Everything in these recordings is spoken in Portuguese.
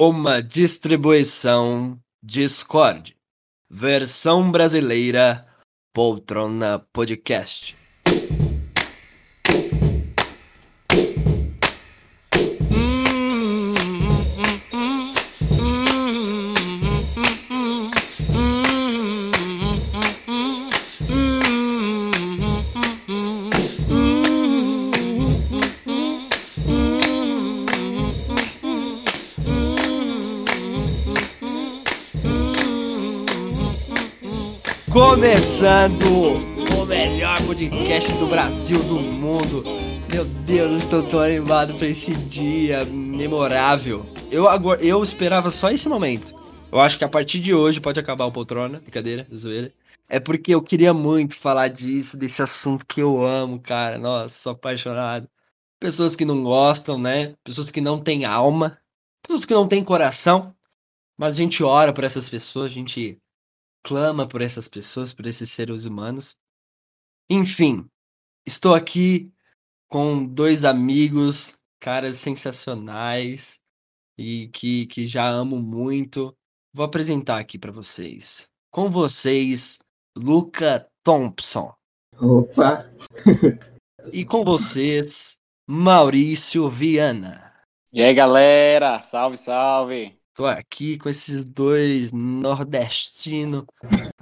Uma distribuição Discord. Versão brasileira Poltrona Podcast. Começando o melhor podcast do Brasil, do mundo. Meu Deus, eu estou tão animado para esse dia memorável. Eu, agora, eu esperava só esse momento. Eu acho que a partir de hoje pode acabar o poltrona, brincadeira, zoeira. É porque eu queria muito falar disso, desse assunto que eu amo, cara. Nossa, sou apaixonado. Pessoas que não gostam, né? Pessoas que não têm alma, pessoas que não têm coração. Mas a gente ora por essas pessoas, a gente clama por essas pessoas, por esses seres humanos. Enfim, estou aqui com dois amigos, caras sensacionais e que, que já amo muito. Vou apresentar aqui para vocês. Com vocês, Luca Thompson. Opa! e com vocês, Maurício Viana. E aí, galera? Salve, salve! Tô aqui com esses dois nordestino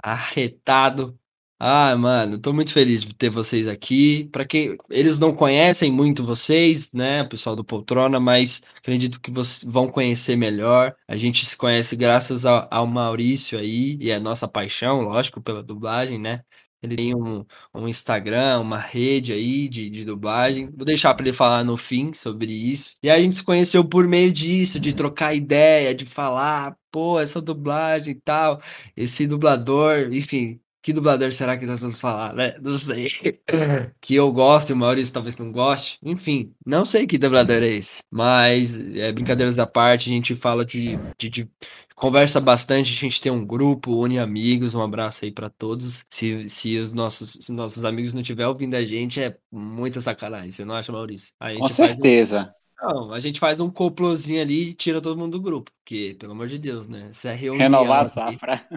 arretado. Ah, mano, tô muito feliz de ter vocês aqui. Para quem eles não conhecem muito vocês, né, pessoal do Poltrona, mas acredito que vocês vão conhecer melhor. A gente se conhece graças ao, ao Maurício aí e a nossa paixão, lógico, pela dublagem, né? Ele tem um, um Instagram, uma rede aí de, de dublagem. Vou deixar para ele falar no fim sobre isso. E aí a gente se conheceu por meio disso, de trocar ideia, de falar, pô, essa dublagem e tal, esse dublador, enfim. Que dublador será que nós vamos falar, né? Não sei. que eu gosto e o Maurício talvez não goste. Enfim, não sei que dublador é esse. Mas, é, brincadeiras à parte, a gente fala de, de, de conversa bastante, a gente tem um grupo, une amigos, um abraço aí para todos. Se, se os nossos, se nossos amigos não estiverem ouvindo a gente, é muita sacanagem, você não acha, Maurício? Com certeza. Um... Não, a gente faz um complozinho ali e tira todo mundo do grupo, porque, pelo amor de Deus, né? Isso é reunião. Renovar a safra.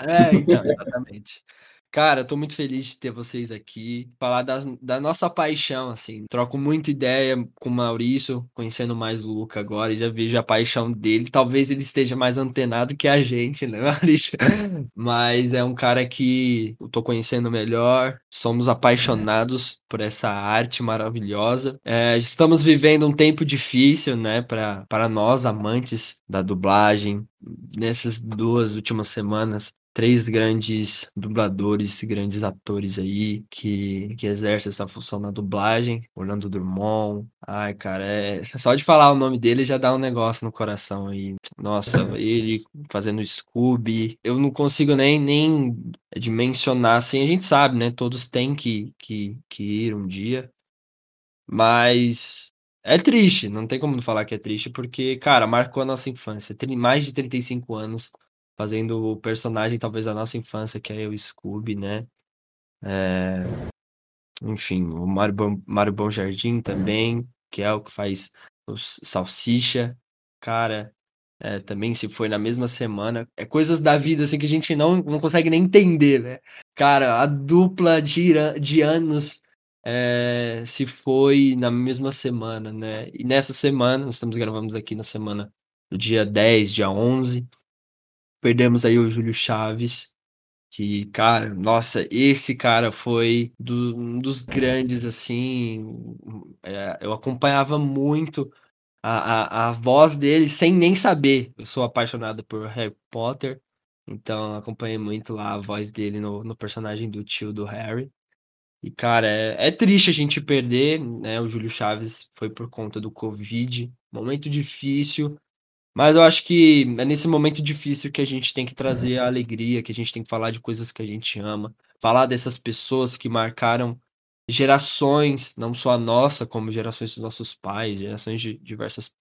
É, então, exatamente. Cara, eu tô muito feliz de ter vocês aqui, falar das, da nossa paixão, assim. Troco muita ideia com o Maurício, conhecendo mais o Luca agora, já vejo a paixão dele. Talvez ele esteja mais antenado que a gente, né, Maurício? Mas é um cara que eu tô conhecendo melhor, somos apaixonados por essa arte maravilhosa. É, estamos vivendo um tempo difícil, né, para nós, amantes da dublagem. Nessas duas últimas semanas, três grandes dubladores, grandes atores aí que, que exercem essa função na dublagem. Orlando Drummond. Ai, cara, é só de falar o nome dele já dá um negócio no coração aí. Nossa, ele fazendo Scooby. Eu não consigo nem, nem dimensionar assim. A gente sabe, né? Todos têm que, que, que ir um dia. Mas é triste, não tem como não falar que é triste, porque, cara, marcou a nossa infância. Tem mais de 35 anos fazendo o personagem talvez da nossa infância, que é o Scooby, né? É... Enfim, o Mário Bom, Mário Bom Jardim também, que é o que faz o Salsicha. Cara, é, também se foi na mesma semana. É coisas da vida assim que a gente não, não consegue nem entender, né? Cara, a dupla de, de anos é, se foi na mesma semana, né? E nessa semana, nós estamos gravando aqui na semana do dia 10, dia 11, Perdemos aí o Júlio Chaves, que, cara, nossa, esse cara foi do, um dos grandes, assim. É, eu acompanhava muito a, a, a voz dele sem nem saber. Eu sou apaixonado por Harry Potter, então acompanhei muito lá a voz dele no, no personagem do tio do Harry. E, cara, é, é triste a gente perder, né? O Júlio Chaves foi por conta do Covid, momento difícil. Mas eu acho que é nesse momento difícil que a gente tem que trazer a alegria, que a gente tem que falar de coisas que a gente ama, falar dessas pessoas que marcaram gerações, não só a nossa, como gerações dos nossos pais, gerações de diversas,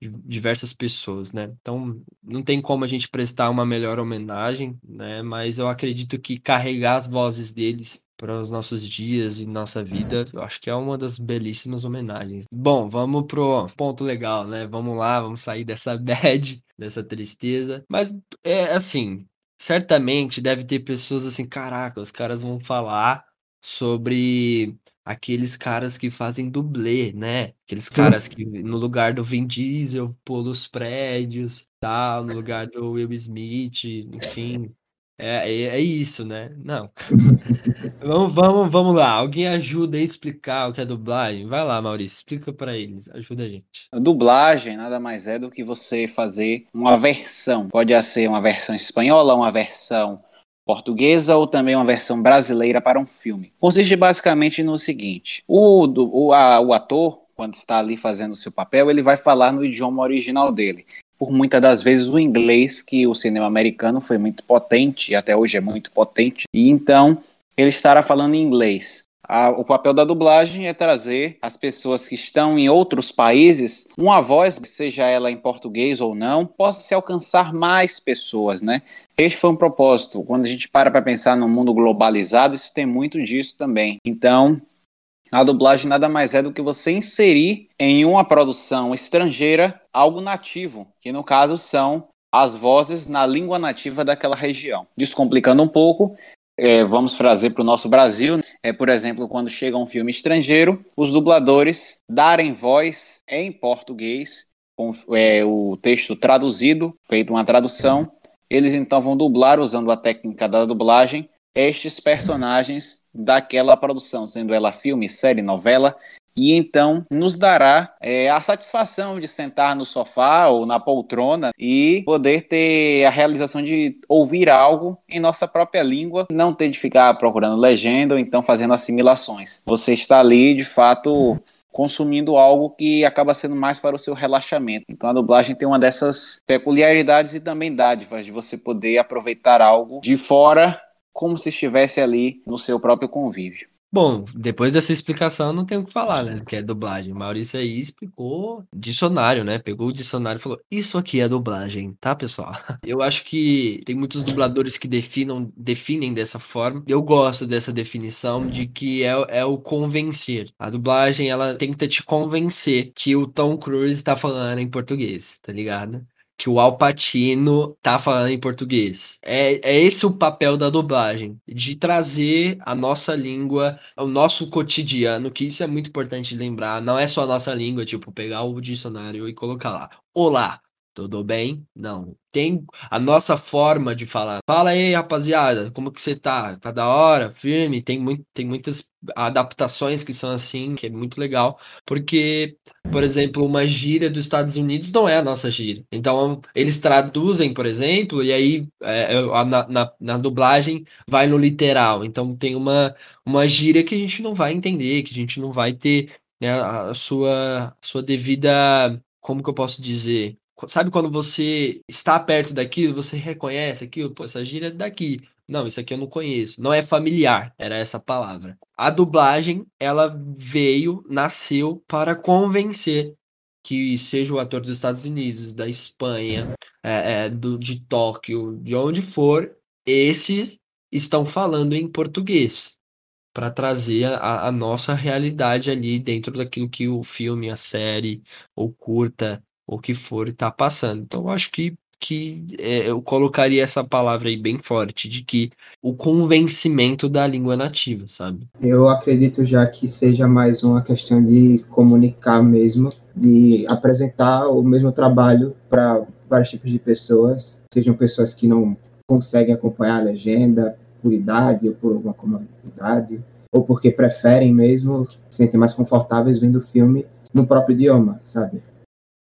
diversas pessoas, né? Então, não tem como a gente prestar uma melhor homenagem, né? Mas eu acredito que carregar as vozes deles para os nossos dias e nossa vida. Eu acho que é uma das belíssimas homenagens. Bom, vamos pro ponto legal, né? Vamos lá, vamos sair dessa bad, dessa tristeza. Mas é assim, certamente deve ter pessoas assim, caraca, os caras vão falar sobre aqueles caras que fazem dublê, né? Aqueles caras que no lugar do Vin Diesel pula os prédios, tal, no lugar do Will Smith, enfim. É, é, é isso, né? Não. vamos, vamos, vamos lá. Alguém ajuda a explicar o que é dublagem? Vai lá, Maurício, explica para eles. Ajuda a gente. A dublagem nada mais é do que você fazer uma versão. Pode ser uma versão espanhola, uma versão portuguesa ou também uma versão brasileira para um filme. Consiste basicamente no seguinte: o, o, a, o ator, quando está ali fazendo o seu papel, ele vai falar no idioma original dele. Por muitas das vezes o inglês, que o cinema americano foi muito potente, e até hoje é muito potente, e então ele estará falando em inglês. A, o papel da dublagem é trazer as pessoas que estão em outros países uma voz, seja ela em português ou não, possa se alcançar mais pessoas, né? Este foi um propósito. Quando a gente para para pensar no mundo globalizado, isso tem muito disso também. Então, a dublagem nada mais é do que você inserir em uma produção estrangeira algo nativo, que no caso são as vozes na língua nativa daquela região. Descomplicando um pouco, é, vamos trazer para o nosso Brasil, é, por exemplo, quando chega um filme estrangeiro, os dubladores darem voz em português, com é, o texto traduzido, feito uma tradução, eles então vão dublar usando a técnica da dublagem estes personagens daquela produção, sendo ela filme, série, novela, e então nos dará é, a satisfação de sentar no sofá ou na poltrona e poder ter a realização de ouvir algo em nossa própria língua, não ter de ficar procurando legenda ou então fazendo assimilações. Você está ali, de fato, consumindo algo que acaba sendo mais para o seu relaxamento. Então a dublagem tem uma dessas peculiaridades e também dádivas de você poder aproveitar algo de fora como se estivesse ali no seu próprio convívio. Bom, depois dessa explicação não tem o que falar, né? Que é dublagem. Maurício aí explicou dicionário, né? Pegou o dicionário e falou: Isso aqui é dublagem, tá, pessoal? Eu acho que tem muitos dubladores que definam, definem dessa forma. Eu gosto dessa definição de que é, é o convencer. A dublagem, ela tenta te convencer que o Tom Cruise tá falando em português, tá ligado? Que o Alpatino tá falando em português. É, é esse o papel da dublagem, de trazer a nossa língua, o nosso cotidiano, que isso é muito importante lembrar. Não é só a nossa língua, tipo, pegar o dicionário e colocar lá. Olá, tudo bem? Não. Tem a nossa forma de falar. Fala aí, rapaziada, como que você tá? Tá da hora? Firme? Tem, muito, tem muitas adaptações que são assim, que é muito legal, porque, por exemplo, uma gíria dos Estados Unidos não é a nossa gíria. Então, eles traduzem, por exemplo, e aí é, é na, na, na dublagem vai no literal. Então, tem uma, uma gíria que a gente não vai entender, que a gente não vai ter né, a sua, a sua devida. Como que eu posso dizer? Sabe quando você está perto daquilo, você reconhece aquilo? Pô, essa gíria é daqui. Não, isso aqui eu não conheço. Não é familiar, era essa palavra. A dublagem, ela veio, nasceu para convencer que seja o ator dos Estados Unidos, da Espanha, é, é, do, de Tóquio, de onde for, esses estão falando em português para trazer a, a, nossa realidade ali dentro daquilo que o filme, a série ou curta o que for está passando. Então, eu acho que, que é, eu colocaria essa palavra aí bem forte, de que o convencimento da língua nativa, sabe? Eu acredito já que seja mais uma questão de comunicar mesmo, de apresentar o mesmo trabalho para vários tipos de pessoas, sejam pessoas que não conseguem acompanhar a legenda por idade ou por alguma comunidade, ou porque preferem mesmo, se sentem mais confortáveis vendo o filme no próprio idioma, sabe?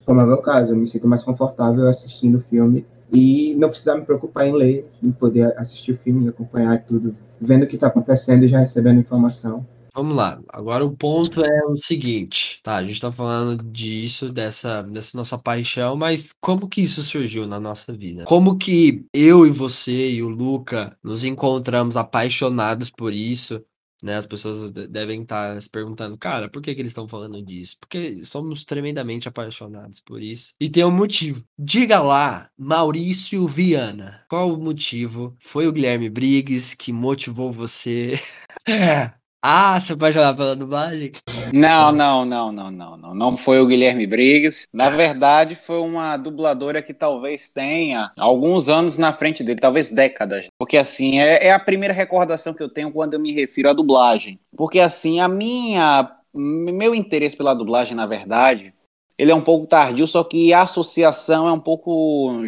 Como é o meu caso, eu me sinto mais confortável assistindo o filme e não precisar me preocupar em ler, em poder assistir o filme e acompanhar tudo, vendo o que está acontecendo e já recebendo informação. Vamos lá. Agora o ponto é o seguinte, tá? A gente está falando disso, dessa, dessa nossa paixão, mas como que isso surgiu na nossa vida? Como que eu e você e o Luca nos encontramos apaixonados por isso? Né, as pessoas devem estar se perguntando, cara, por que, que eles estão falando disso? Porque somos tremendamente apaixonados por isso. E tem um motivo. Diga lá, Maurício Viana, qual o motivo? Foi o Guilherme Briggs que motivou você Ah, você vai jogar pela dublagem? Não, não, não, não, não, não. Não foi o Guilherme Briggs. Na verdade, foi uma dubladora que talvez tenha alguns anos na frente dele, talvez décadas. Porque assim, é, é a primeira recordação que eu tenho quando eu me refiro à dublagem. Porque assim, a minha. Meu interesse pela dublagem, na verdade, ele é um pouco tardio, só que a associação é um pouco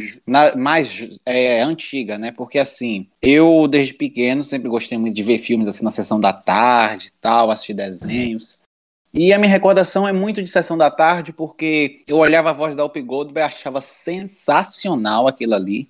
mais é, antiga, né? Porque assim, eu desde pequeno sempre gostei muito de ver filmes assim na sessão da tarde e tal, assistir desenhos. E a minha recordação é muito de sessão da tarde, porque eu olhava a voz da Up Goldberg e achava sensacional aquilo ali,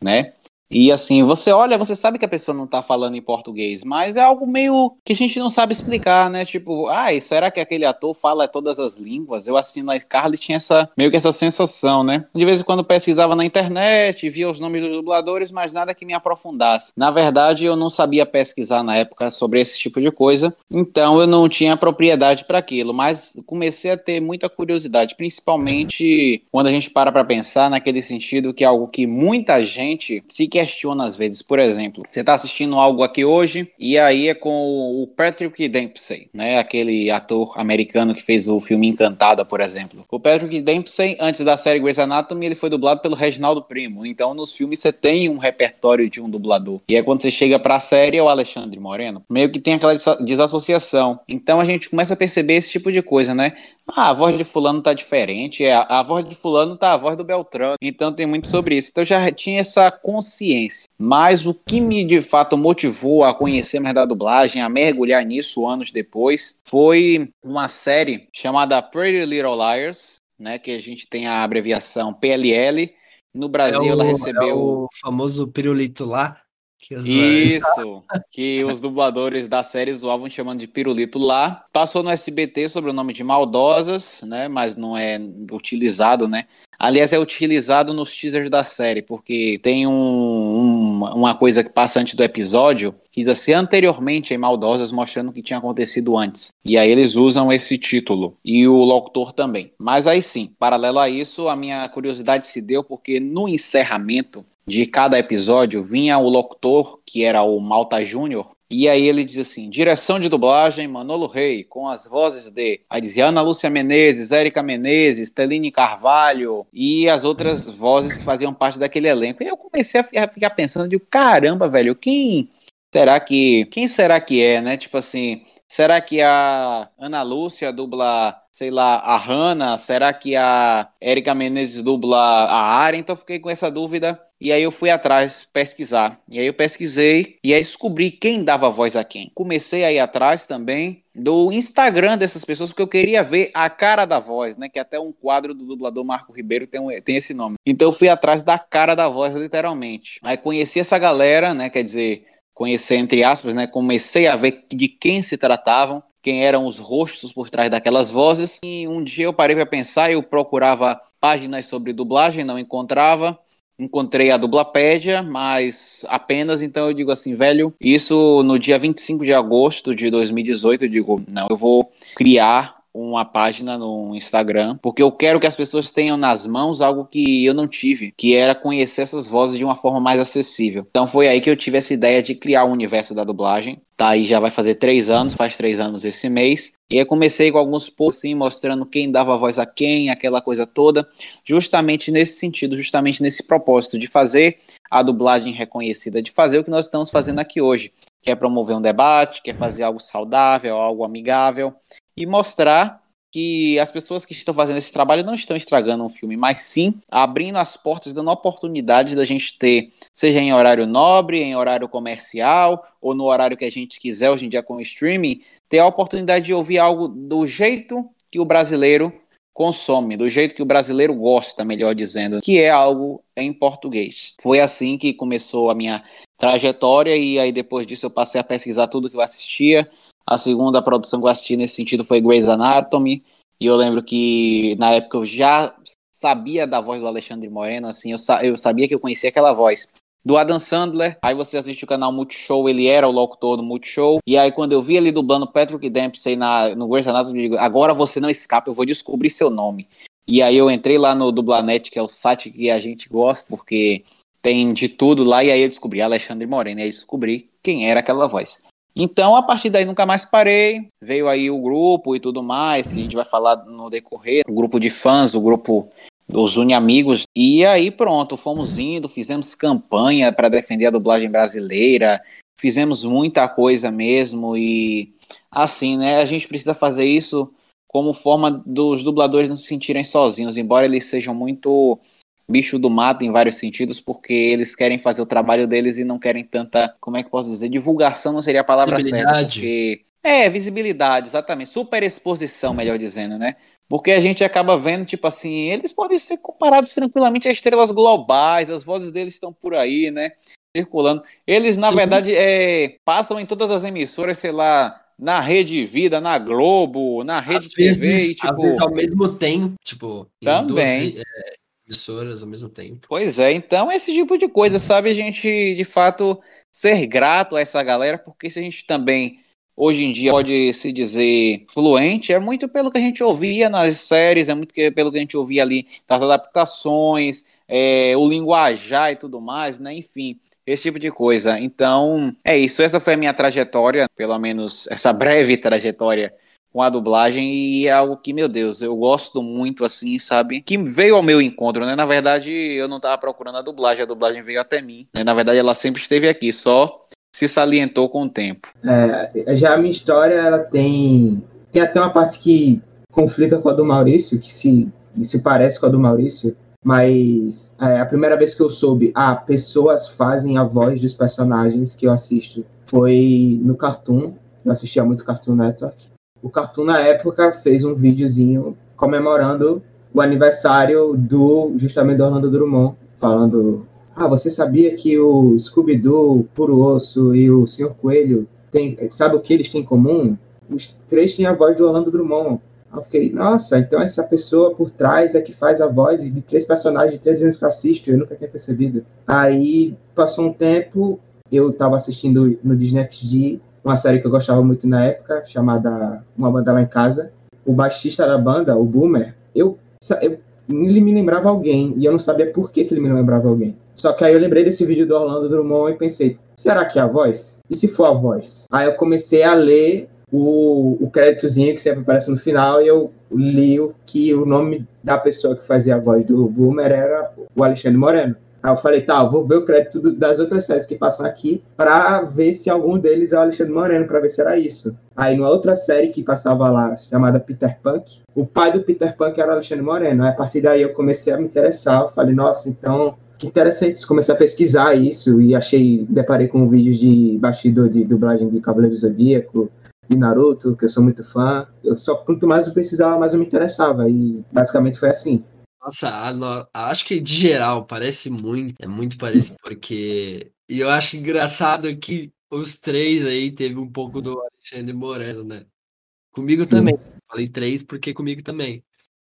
né? E assim, você olha, você sabe que a pessoa não tá falando em português, mas é algo meio que a gente não sabe explicar, né? Tipo, ai, será que aquele ator fala todas as línguas? Eu assistindo a Carly tinha essa meio que essa sensação, né? De vez em quando pesquisava na internet, via os nomes dos dubladores, mas nada que me aprofundasse. Na verdade, eu não sabia pesquisar na época sobre esse tipo de coisa, então eu não tinha propriedade para aquilo, mas comecei a ter muita curiosidade, principalmente quando a gente para para pensar naquele sentido que é algo que muita gente se questiona às vezes. Por exemplo, você está assistindo algo aqui hoje e aí é com o Patrick Dempsey, né? Aquele ator americano que fez o filme Encantada, por exemplo. O Patrick Dempsey, antes da série Grey's Anatomy, ele foi dublado pelo Reginaldo Primo. Então, nos filmes você tem um repertório de um dublador. E aí quando você chega para a série é o Alexandre Moreno. Meio que tem aquela desassociação. Então a gente começa a perceber esse tipo de coisa, né? Ah, a voz de fulano tá diferente, é, a voz de fulano tá a voz do Beltrano, então tem muito sobre isso. Então eu já tinha essa consciência. Mas o que me de fato motivou a conhecer mais da dublagem, a mergulhar nisso anos depois, foi uma série chamada Pretty Little Liars, né, que a gente tem a abreviação PLL. No Brasil é o, ela recebeu é o famoso pirulito lá, que Isso, que os dubladores da série zoavam chamando de pirulito lá. Passou no SBT sobre o nome de Maldosas, né? Mas não é utilizado, né? Aliás, é utilizado nos teasers da série, porque tem um, um, uma coisa que passa antes do episódio, que diz assim, anteriormente em Maldosas, mostrando o que tinha acontecido antes. E aí eles usam esse título, e o locutor também. Mas aí sim, paralelo a isso, a minha curiosidade se deu porque no encerramento de cada episódio vinha o locutor, que era o Malta Júnior, e aí ele diz assim: direção de dublagem, Manolo Rei, com as vozes de Ana Lúcia Menezes, Érica Menezes, Teline Carvalho e as outras vozes que faziam parte daquele elenco. E eu comecei a ficar pensando de caramba, velho, quem será que. Quem será que é, né? Tipo assim, será que a Ana Lúcia dubla sei lá, a Hanna? Será que a Érica Menezes dubla a Ara? Então fiquei com essa dúvida. E aí eu fui atrás pesquisar. E aí eu pesquisei e aí descobri quem dava voz a quem. Comecei a ir atrás também do Instagram dessas pessoas, porque eu queria ver a cara da voz, né? Que até um quadro do dublador Marco Ribeiro tem, um, tem esse nome. Então eu fui atrás da cara da voz, literalmente. Aí conheci essa galera, né? Quer dizer, conhecer entre aspas, né? Comecei a ver de quem se tratavam quem eram os rostos por trás daquelas vozes. E um dia eu parei para pensar, eu procurava páginas sobre dublagem, não encontrava. Encontrei a Dublapédia, mas apenas então eu digo assim, velho, isso no dia 25 de agosto de 2018, eu digo, não, eu vou criar uma página no Instagram, porque eu quero que as pessoas tenham nas mãos algo que eu não tive, que era conhecer essas vozes de uma forma mais acessível. Então foi aí que eu tive essa ideia de criar o universo da dublagem. Tá aí já vai fazer três anos, faz três anos esse mês. E aí comecei com alguns posts assim, mostrando quem dava voz a quem, aquela coisa toda, justamente nesse sentido, justamente nesse propósito de fazer a dublagem reconhecida, de fazer o que nós estamos fazendo aqui hoje, que é promover um debate, que é fazer algo saudável, algo amigável, e mostrar que as pessoas que estão fazendo esse trabalho não estão estragando um filme, mas sim abrindo as portas, dando oportunidade da gente ter, seja em horário nobre, em horário comercial, ou no horário que a gente quiser hoje em dia com o streaming, ter a oportunidade de ouvir algo do jeito que o brasileiro consome, do jeito que o brasileiro gosta, melhor dizendo, que é algo em português. Foi assim que começou a minha trajetória e aí depois disso eu passei a pesquisar tudo que eu assistia, a segunda produção que eu assisti nesse sentido foi Grey's Anatomy. E eu lembro que na época eu já sabia da voz do Alexandre Moreno, assim, eu, sa eu sabia que eu conhecia aquela voz. Do Adam Sandler, aí você assiste o canal Multishow, ele era o locutor do Multishow. E aí, quando eu vi ele dublando Patrick Dempsey na, no Grey's Anatomy, eu digo, agora você não escapa, eu vou descobrir seu nome. E aí eu entrei lá no Dublanet, que é o site que a gente gosta, porque tem de tudo lá, e aí eu descobri Alexandre Moreno, e aí descobri quem era aquela voz. Então, a partir daí, nunca mais parei. Veio aí o grupo e tudo mais, que a gente vai falar no decorrer. O grupo de fãs, o grupo dos Uni Amigos. E aí, pronto, fomos indo, fizemos campanha para defender a dublagem brasileira. Fizemos muita coisa mesmo. E assim, né? A gente precisa fazer isso como forma dos dubladores não se sentirem sozinhos, embora eles sejam muito bicho do mato em vários sentidos, porque eles querem fazer o trabalho deles e não querem tanta, como é que posso dizer, divulgação não seria a palavra certa, porque é, visibilidade, exatamente, superexposição, melhor dizendo, né? Porque a gente acaba vendo, tipo assim, eles podem ser comparados tranquilamente a estrelas globais, as vozes deles estão por aí, né? Circulando. Eles, na Sim. verdade, é, passam em todas as emissoras, sei lá, na Rede Vida, na Globo, na Rede às TV, vezes, e, tipo... vezes ao mesmo tempo, tipo, também. Duas, é, emissoras ao mesmo tempo. Pois é, então esse tipo de coisa, sabe? A gente, de fato, ser grato a essa galera, porque se a gente também hoje em dia pode se dizer fluente, é muito pelo que a gente ouvia nas séries, é muito pelo que a gente ouvia ali das adaptações, é, o linguajar e tudo mais, né? Enfim esse tipo de coisa. Então, é isso. Essa foi a minha trajetória, pelo menos essa breve trajetória com a dublagem e é algo que, meu Deus, eu gosto muito assim, sabe? Que veio ao meu encontro, né? Na verdade, eu não tava procurando a dublagem, a dublagem veio até mim. Né? Na verdade, ela sempre esteve aqui, só se salientou com o tempo. É, já a minha história, ela tem tem até uma parte que conflita com a do Maurício, que se, se parece com a do Maurício, mas é, a primeira vez que eu soube, ah, pessoas fazem a voz dos personagens que eu assisto foi no Cartoon. Eu assistia muito Cartoon Network. O Cartoon, na época, fez um videozinho comemorando o aniversário do, justamente, do Orlando Drummond, falando ah, você sabia que o Scooby-Doo, Puro Osso e o Senhor Coelho, tem, sabe o que eles têm em comum? Os três têm a voz do Orlando Drummond. Eu fiquei, nossa, então essa pessoa por trás é que faz a voz de três personagens de três anos que eu assisto, eu nunca tinha percebido. Aí passou um tempo, eu estava assistindo no Disney XD uma série que eu gostava muito na época, chamada Uma Banda Lá em Casa. O baixista da banda, o Boomer, eu, eu ele me lembrava alguém e eu não sabia por que, que ele me lembrava alguém. Só que aí eu lembrei desse vídeo do Orlando Drummond e pensei, será que é a voz? E se for a voz? Aí eu comecei a ler o, o créditozinho que sempre aparece no final, e eu li o que o nome da pessoa que fazia a voz do Boomer era o Alexandre Moreno. Aí eu falei, tá, eu vou ver o crédito do, das outras séries que passam aqui para ver se algum deles é o Alexandre Moreno, para ver se era isso. Aí numa outra série que passava lá, chamada Peter Punk, o pai do Peter Punk era o Alexandre Moreno. Aí a partir daí eu comecei a me interessar, eu falei, nossa, então que interessante, comecei a pesquisar isso e achei, deparei com vídeos de bastidor de dublagem de do Zodíaco, de Naruto, que eu sou muito fã. Eu só quanto mais eu precisava, mais eu me interessava. E basicamente foi assim. Nossa, acho que de geral parece muito, é muito parecido, porque. E eu acho engraçado que os três aí teve um pouco do Alexandre Moreno, né? Comigo Sim. também. Falei três porque comigo também.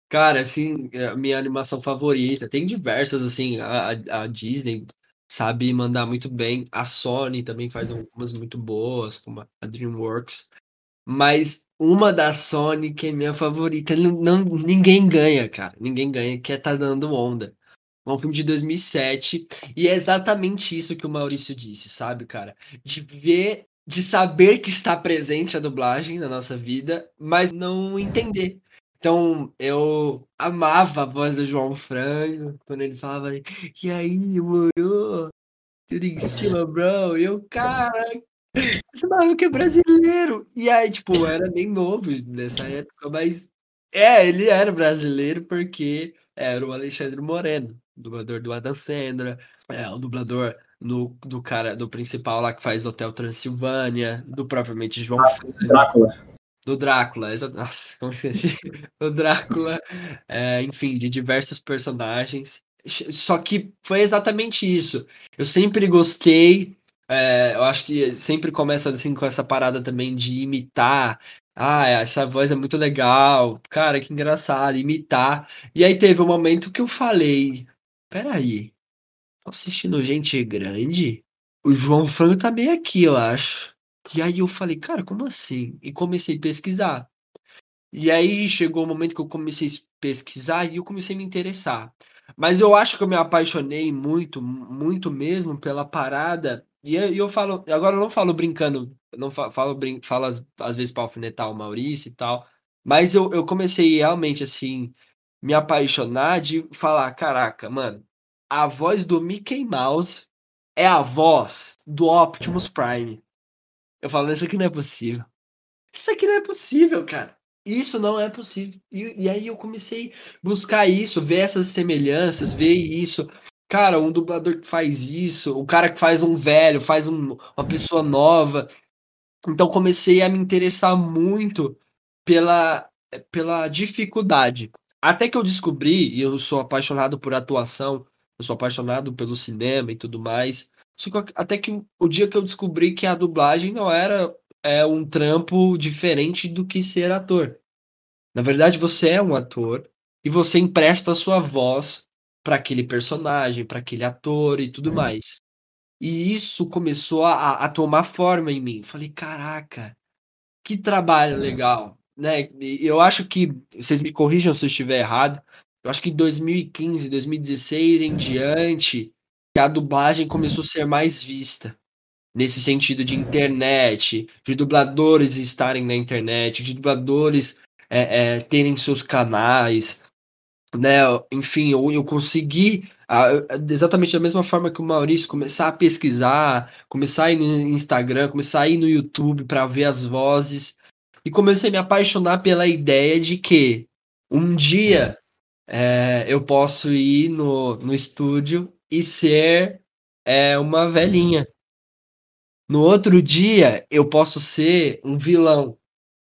Cara, assim, é a minha animação favorita. Tem diversas, assim, a, a Disney sabe mandar muito bem. A Sony também faz algumas muito boas, como a DreamWorks. Mas uma da Sony que é minha favorita, não, ninguém ganha, cara. Ninguém ganha, que é Tá Dando Onda. É um filme de 2007 e é exatamente isso que o Maurício disse, sabe, cara? De ver, de saber que está presente a dublagem na nossa vida, mas não entender. Então, eu amava a voz do João Frango, quando ele falava, e aí, moro? Tudo em cima, bro? E eu, cara, esse maluco é brasileiro. E aí, tipo, eu era bem novo nessa época, mas é, ele era brasileiro porque era o Alexandre Moreno, dublador do Adam Sandra, é, o dublador no, do cara, do principal lá que faz Hotel Transilvânia, do propriamente João ah, Drácula. Do Drácula, nossa, como esqueci. do Drácula, é, enfim, de diversos personagens. Só que foi exatamente isso. Eu sempre gostei é, eu acho que sempre começa assim com essa parada também de imitar. Ah, essa voz é muito legal. Cara, que engraçado, imitar. E aí teve um momento que eu falei: peraí, tô assistindo gente grande? O João Franco tá bem aqui, eu acho. E aí eu falei, cara, como assim? E comecei a pesquisar. E aí chegou o momento que eu comecei a pesquisar e eu comecei a me interessar. Mas eu acho que eu me apaixonei muito, muito mesmo pela parada e eu falo, agora eu não falo brincando não falo, falo, falo às, às vezes para alfinetar o Maurício e tal. Mas eu, eu comecei realmente, assim, me apaixonar de falar, caraca, mano, a voz do Mickey Mouse é a voz do Optimus Prime. Eu falo, isso aqui não é possível. Isso aqui não é possível, cara. Isso não é possível. E, e aí eu comecei a buscar isso, ver essas semelhanças, ver isso. Cara, um dublador que faz isso, o cara que faz um velho, faz um, uma pessoa nova. Então comecei a me interessar muito pela, pela dificuldade. Até que eu descobri, e eu sou apaixonado por atuação, eu sou apaixonado pelo cinema e tudo mais. Até que o dia que eu descobri que a dublagem não era é, um trampo diferente do que ser ator. Na verdade, você é um ator e você empresta a sua voz para aquele personagem, para aquele ator e tudo mais. E isso começou a, a tomar forma em mim. Falei, caraca, que trabalho legal, né? Eu acho que vocês me corrijam se eu estiver errado. Eu acho que em 2015, 2016 em diante, a dublagem começou a ser mais vista. Nesse sentido de internet, de dubladores estarem na internet, de dubladores é, é, terem seus canais, né? Enfim, eu, eu consegui, exatamente da mesma forma que o Maurício, começar a pesquisar, começar a ir no Instagram, começar a ir no YouTube para ver as vozes, e comecei a me apaixonar pela ideia de que um dia é, eu posso ir no, no estúdio e ser é, uma velhinha. No outro dia eu posso ser um vilão.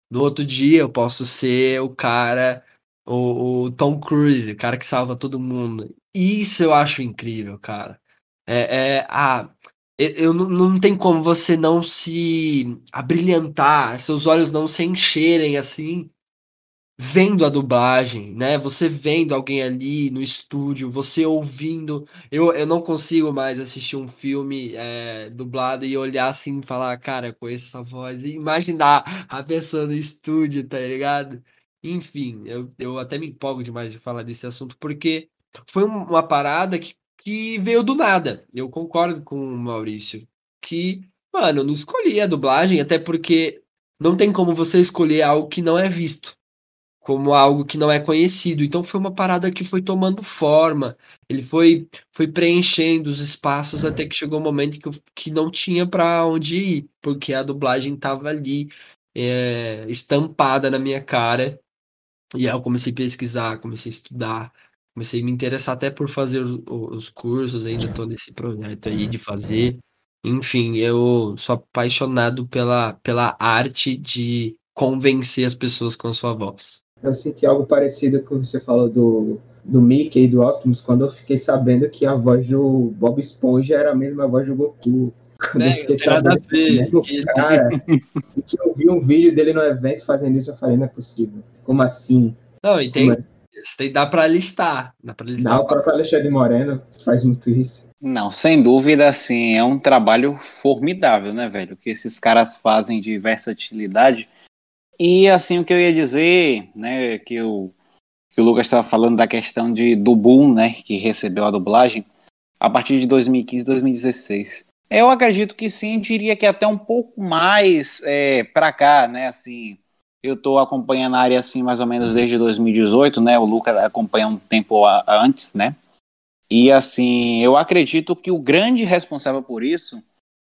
No outro dia eu posso ser o cara, o, o Tom Cruise, o cara que salva todo mundo. Isso eu acho incrível, cara. É, é a, eu, não, não tem como você não se abrilhantar, seus olhos não se encherem assim, vendo a dublagem, né? Você vendo alguém ali no estúdio, você ouvindo. Eu, eu não consigo mais assistir um filme é, dublado e olhar assim e falar, cara, conheço essa voz, e imaginar a pessoa no estúdio, tá ligado? Enfim, eu, eu até me empolgo demais de falar desse assunto, porque foi uma parada que, que veio do nada. Eu concordo com o Maurício, que, mano, não escolhi a dublagem, até porque não tem como você escolher algo que não é visto como algo que não é conhecido. Então foi uma parada que foi tomando forma. Ele foi foi preenchendo os espaços até que chegou um momento que, eu, que não tinha para onde ir, porque a dublagem estava ali é, estampada na minha cara. E aí eu comecei a pesquisar, comecei a estudar, comecei a me interessar até por fazer os, os cursos, ainda estou nesse projeto aí de fazer. Enfim, eu sou apaixonado pela, pela arte de convencer as pessoas com a sua voz eu senti algo parecido com você falou do, do Mickey e do Optimus, quando eu fiquei sabendo que a voz do Bob Esponja era a mesma voz do Goku. Quando é, eu fiquei sabendo ver, que, cara, que eu vi um vídeo dele no evento fazendo isso, eu falei, não é possível. Como assim? Não, e tem, tem dá para listar. Dá para listar. Não, o próprio Alexandre Moreno faz muito isso. Não, sem dúvida, assim, é um trabalho formidável, né, velho? Que esses caras fazem de versatilidade e assim, o que eu ia dizer, né, que o, que o Lucas estava falando da questão de, do boom, né, que recebeu a dublagem, a partir de 2015, 2016. Eu acredito que sim, diria que até um pouco mais é, para cá, né, assim, eu estou acompanhando a área assim mais ou menos desde 2018, né, o Lucas acompanha um tempo a, a antes, né, e assim, eu acredito que o grande responsável por isso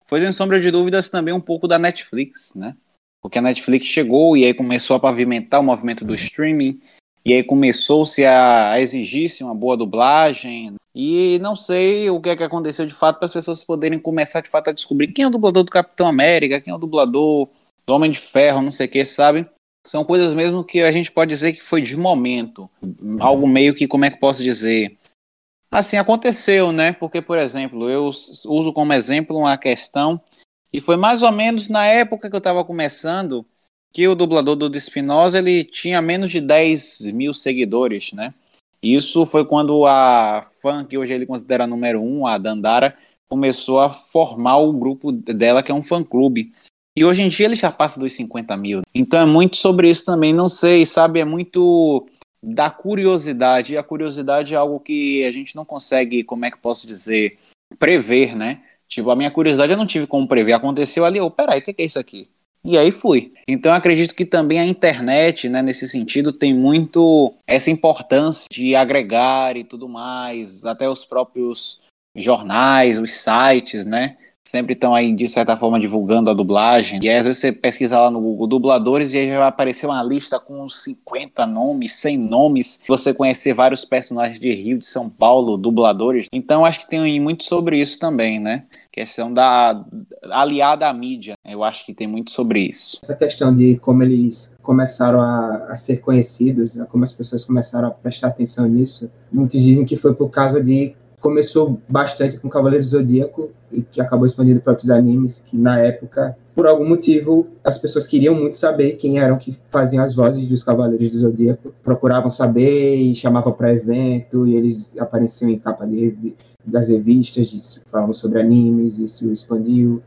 foi, sem sombra de dúvidas, também um pouco da Netflix, né, porque a Netflix chegou e aí começou a pavimentar o movimento do streaming, e aí começou-se a exigir-se uma boa dublagem. E não sei o que é que aconteceu de fato para as pessoas poderem começar de fato a descobrir quem é o dublador do Capitão América, quem é o dublador do Homem de Ferro, não sei o que, sabe? São coisas mesmo que a gente pode dizer que foi de momento. Algo meio que, como é que posso dizer? Assim, aconteceu, né? Porque, por exemplo, eu uso como exemplo uma questão e foi mais ou menos na época que eu estava começando que o dublador do Espinosa ele tinha menos de 10 mil seguidores, né? Isso foi quando a fã, que hoje ele considera número um, a Dandara, começou a formar o grupo dela, que é um fã-clube. E hoje em dia ele já passa dos 50 mil. Então é muito sobre isso também, não sei, sabe? É muito da curiosidade. E a curiosidade é algo que a gente não consegue, como é que posso dizer, prever, né? Tipo, a minha curiosidade eu não tive como prever. Aconteceu ali, oh, peraí, o que, que é isso aqui? E aí fui. Então acredito que também a internet, né, nesse sentido, tem muito essa importância de agregar e tudo mais, até os próprios jornais, os sites, né? Sempre estão aí, de certa forma, divulgando a dublagem. E aí, às vezes você pesquisa lá no Google dubladores e aí já vai aparecer uma lista com uns 50 nomes, 100 nomes. Você conhecer vários personagens de Rio, de São Paulo, dubladores. Então, acho que tem muito sobre isso também, né? Questão da aliada à mídia. Eu acho que tem muito sobre isso. Essa questão de como eles começaram a, a ser conhecidos, como as pessoas começaram a prestar atenção nisso. Muitos dizem que foi por causa de começou bastante com Cavaleiro Zodíaco e que acabou expandindo para outros animes, que na época, por algum motivo, as pessoas queriam muito saber quem eram que faziam as vozes dos Cavaleiros do Zodíaco, procuravam saber e chamavam para evento, e eles apareciam em capa de, das revistas, falavam sobre animes, isso expandiu.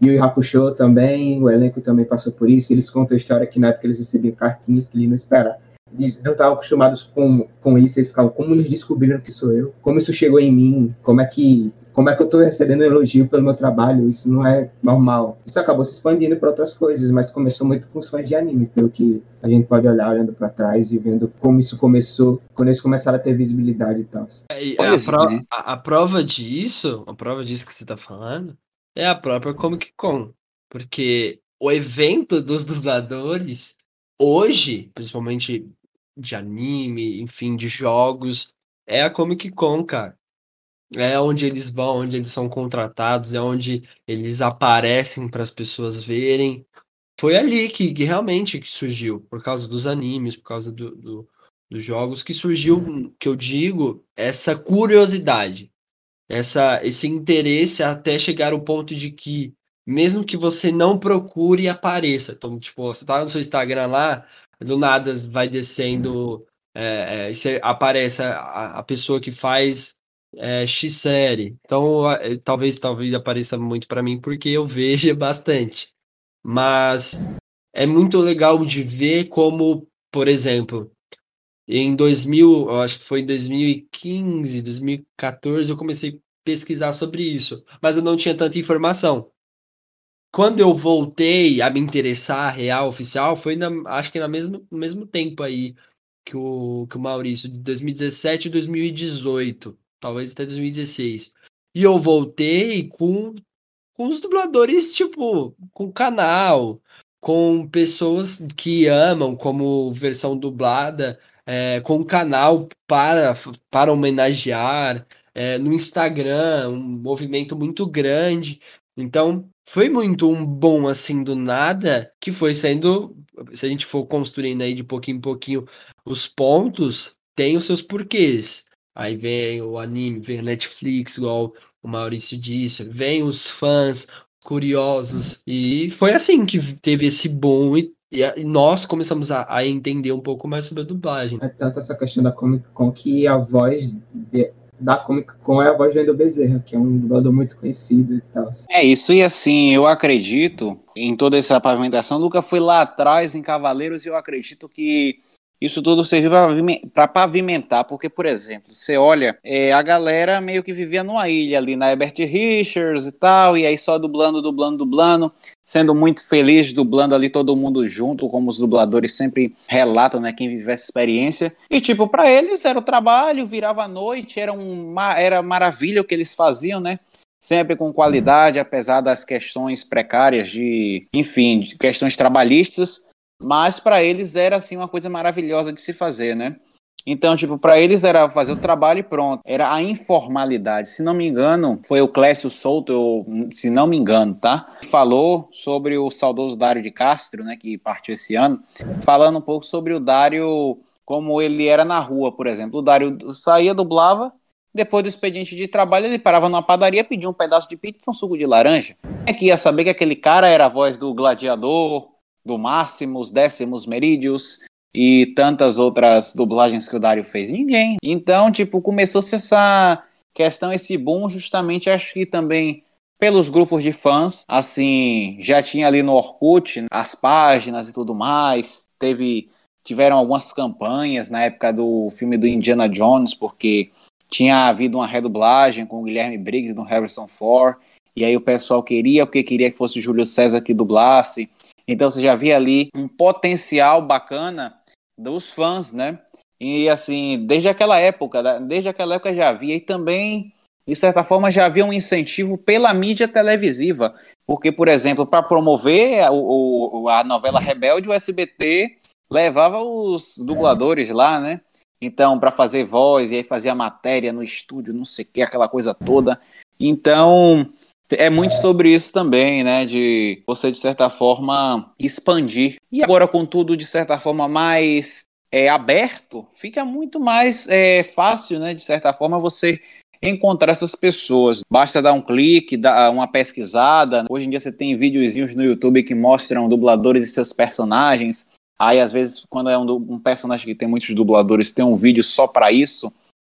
E o Hakusho também, o elenco também passou por isso, eles contam a história que na época eles recebiam cartinhas que eles não esperavam eles não estavam acostumados com, com isso, eles ficavam, como eles descobriram que sou eu? Como isso chegou em mim? Como é que como é que eu estou recebendo elogio pelo meu trabalho? Isso não é normal. Isso acabou se expandindo para outras coisas, mas começou muito com os fãs de anime, pelo que a gente pode olhar olhando para trás e vendo como isso começou, quando eles começaram a ter visibilidade e tal. É, a, pro, né? a, a, prova disso, a prova disso que você está falando, é a própria Comic Con, porque o evento dos dubladores hoje, principalmente de anime, enfim, de jogos, é a Comic Con, cara. É onde eles vão, onde eles são contratados, é onde eles aparecem para as pessoas verem. Foi ali que, que, realmente que surgiu, por causa dos animes, por causa do, do, dos jogos, que surgiu, que eu digo, essa curiosidade, essa, esse interesse até chegar ao ponto de que, mesmo que você não procure, apareça. Então, tipo, você tá no seu Instagram lá, do nada vai descendo, é, é, aparece a, a, pessoa que faz é, X série. Então, é, talvez talvez apareça muito para mim porque eu vejo bastante. Mas é muito legal de ver como, por exemplo, em 2000, eu acho que foi em 2015, 2014, eu comecei a pesquisar sobre isso, mas eu não tinha tanta informação quando eu voltei a me interessar real, oficial, foi na, acho que na mesmo, no mesmo tempo aí que o, que o Maurício, de 2017 e 2018, talvez até 2016. E eu voltei com, com os dubladores, tipo, com canal, com pessoas que amam como versão dublada, é, com canal para, para homenagear, é, no Instagram, um movimento muito grande. Então, foi muito um bom assim do nada, que foi sendo, se a gente for construindo aí de pouquinho em pouquinho os pontos, tem os seus porquês. Aí vem o anime, vem a Netflix, igual o Maurício disse, vem os fãs curiosos, e foi assim que teve esse boom e, e nós começamos a, a, entender um pouco mais sobre a dublagem. É tanto essa questão da Comic Con que a voz de, da Comic Con é a voz do Endo Bezerra, que é um dublador muito conhecido e tal. É isso, e assim, eu acredito em toda essa pavimentação. Nunca fui lá atrás em Cavaleiros e eu acredito que isso tudo serviu para pavimentar, porque, por exemplo, você olha, é, a galera meio que vivia numa ilha ali na Herbert Richards e tal, e aí só dublando, dublando, dublando, sendo muito feliz dublando ali todo mundo junto, como os dubladores sempre relatam, né, quem vive essa experiência. E, tipo, para eles era o trabalho, virava a noite, era, uma, era maravilha o que eles faziam, né? sempre com qualidade, apesar das questões precárias de, enfim, de questões trabalhistas, mas para eles era assim uma coisa maravilhosa de se fazer, né? Então, tipo, para eles era fazer o trabalho e pronto. Era a informalidade. Se não me engano, foi o Clécio Souto, se não me engano, tá? Falou sobre o saudoso Dário de Castro, né, que partiu esse ano, falando um pouco sobre o Dário como ele era na rua, por exemplo. O Dário saía, dublava, depois do expediente de trabalho, ele parava numa padaria, pedia um pedaço de pizza e um suco de laranja. É que ia saber que aquele cara era a voz do gladiador, do Máximos, Décimos Merídios e tantas outras dublagens que o Dario fez? Ninguém. Então, tipo, começou-se essa questão, esse boom, justamente acho que também pelos grupos de fãs, assim, já tinha ali no Orkut as páginas e tudo mais, teve tiveram algumas campanhas na época do filme do Indiana Jones, porque tinha havido uma redublagem com o Guilherme Briggs no Harrison Ford, e aí o pessoal queria, porque queria que fosse o Júlio César que dublasse. Então você já via ali um potencial bacana dos fãs, né? E assim, desde aquela época, desde aquela época já havia, e também, de certa forma, já havia um incentivo pela mídia televisiva. Porque, por exemplo, para promover o, o, a novela Rebelde, o SBT levava os dubladores lá, né? Então, para fazer voz, e aí fazia matéria no estúdio, não sei o que, aquela coisa toda. Então, é muito sobre isso também, né? De você, de certa forma, expandir. E agora, com tudo, de certa forma, mais é, aberto, fica muito mais é, fácil, né? De certa forma, você encontrar essas pessoas. Basta dar um clique, dar uma pesquisada. Hoje em dia você tem videozinhos no YouTube que mostram dubladores e seus personagens. Aí, às vezes, quando é um, um personagem que tem muitos dubladores, tem um vídeo só para isso.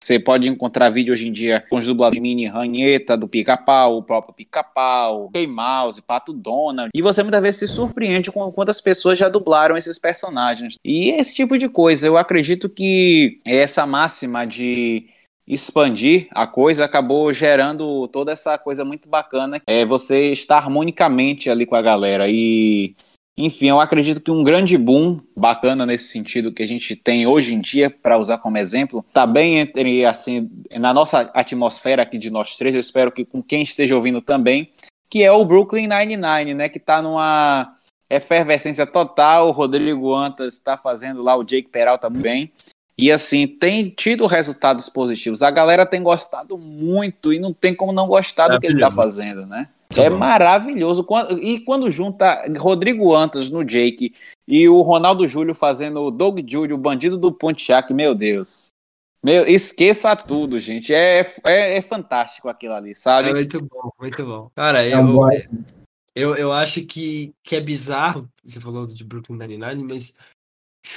Você pode encontrar vídeo hoje em dia com os dubladores Mini Ranheta, do Pica-Pau, o próprio Pica-Pau, Key Mouse, Pato Donald. E você muitas vezes se surpreende com quantas pessoas já dublaram esses personagens. E esse tipo de coisa, eu acredito que essa máxima de expandir a coisa acabou gerando toda essa coisa muito bacana. É você estar harmonicamente ali com a galera. E enfim, eu acredito que um grande boom bacana nesse sentido que a gente tem hoje em dia, para usar como exemplo, está bem entre, assim, na nossa atmosfera aqui de nós três, eu espero que com quem esteja ouvindo também, que é o Brooklyn Nine-Nine, né, que está numa efervescência total, o Rodrigo Antas está fazendo lá, o Jake Peralta bem, e assim, tem tido resultados positivos. A galera tem gostado muito e não tem como não gostar do que ele está fazendo, né? Tá é bom. maravilhoso. E quando junta Rodrigo Antas no Jake e o Ronaldo Júlio fazendo o Doug Júlio, o bandido do Pontiac, meu Deus. Meu, esqueça tudo, gente. É, é, é, fantástico aquilo ali, sabe? É muito bom, muito bom. Cara, é eu, um eu, eu acho que, que é bizarro. Você falou de Brooklyn Nine-Nine, mas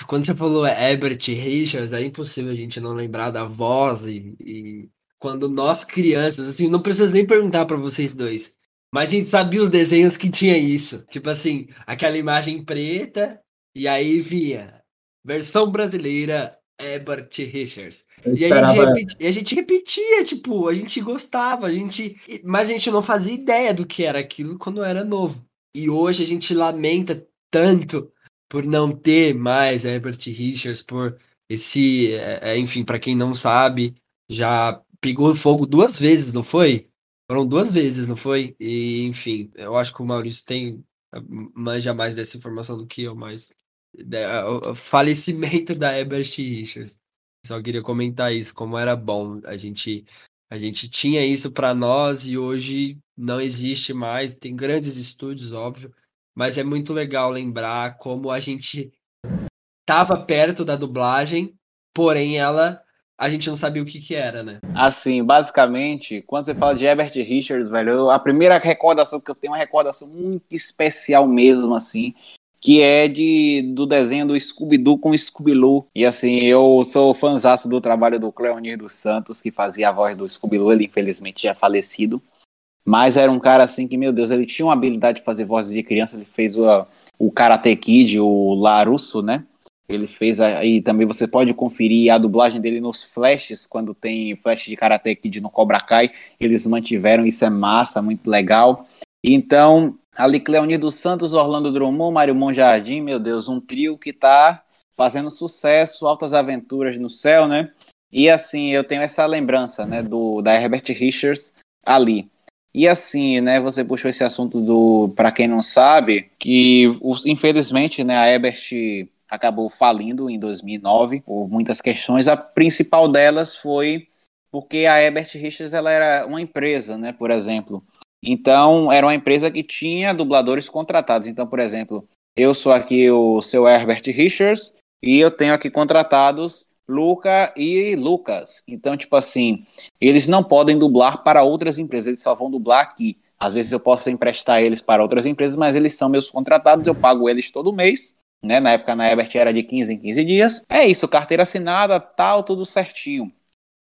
quando você falou Herbert Richards, é impossível a gente não lembrar da voz e, e quando nós crianças, assim, não preciso nem perguntar para vocês dois. Mas a gente sabia os desenhos que tinha isso. Tipo assim, aquela imagem preta, e aí via versão brasileira Herbert Richards. E a, gente repetia, a gente repetia, tipo, a gente gostava, a gente. Mas a gente não fazia ideia do que era aquilo quando era novo. E hoje a gente lamenta tanto por não ter mais Herbert Richards, por esse. É, é enfim, para quem não sabe, já pegou fogo duas vezes, não foi? Foram duas vezes, não foi? E, enfim, eu acho que o Maurício tem manja mais dessa informação do que eu, mas o falecimento da Herbert Richards. Só queria comentar isso, como era bom. A gente a gente tinha isso para nós e hoje não existe mais. Tem grandes estúdios, óbvio, mas é muito legal lembrar como a gente estava perto da dublagem, porém ela a gente não sabia o que que era, né? Assim, basicamente, quando você fala de Herbert Richards, velho, a primeira recordação que eu tenho é uma recordação muito especial mesmo, assim, que é de do desenho do Scooby-Doo com Scooby-Loo. E assim, eu sou fãzaço do trabalho do Cleonir dos Santos, que fazia a voz do Scooby-Doo, ele infelizmente já falecido. Mas era um cara assim que, meu Deus, ele tinha uma habilidade de fazer vozes de criança, ele fez o, o Karate Kid, o Larusso, né? Ele fez aí também você pode conferir a dublagem dele nos flashes, quando tem flash de Karate Kid no Cobra Kai, eles mantiveram, isso é massa, muito legal. Então, ali Cleonir dos Santos, Orlando Drummond, Mário Monjardim, meu Deus, um trio que tá fazendo sucesso, altas aventuras no céu, né? E assim, eu tenho essa lembrança, né, do da Herbert Richards ali. E assim, né, você puxou esse assunto do, para quem não sabe, que infelizmente, né, a Herbert acabou falindo em 2009 por muitas questões. A principal delas foi porque a Herbert Richards ela era uma empresa, né, por exemplo. Então, era uma empresa que tinha dubladores contratados. Então, por exemplo, eu sou aqui o seu Herbert Richards e eu tenho aqui contratados Luca e Lucas. Então, tipo assim, eles não podem dublar para outras empresas, eles só vão dublar aqui. Às vezes eu posso emprestar eles para outras empresas, mas eles são meus contratados, eu pago eles todo mês né? Na época na Ebert era de 15 em 15 dias. É isso, carteira assinada, tal, tudo certinho.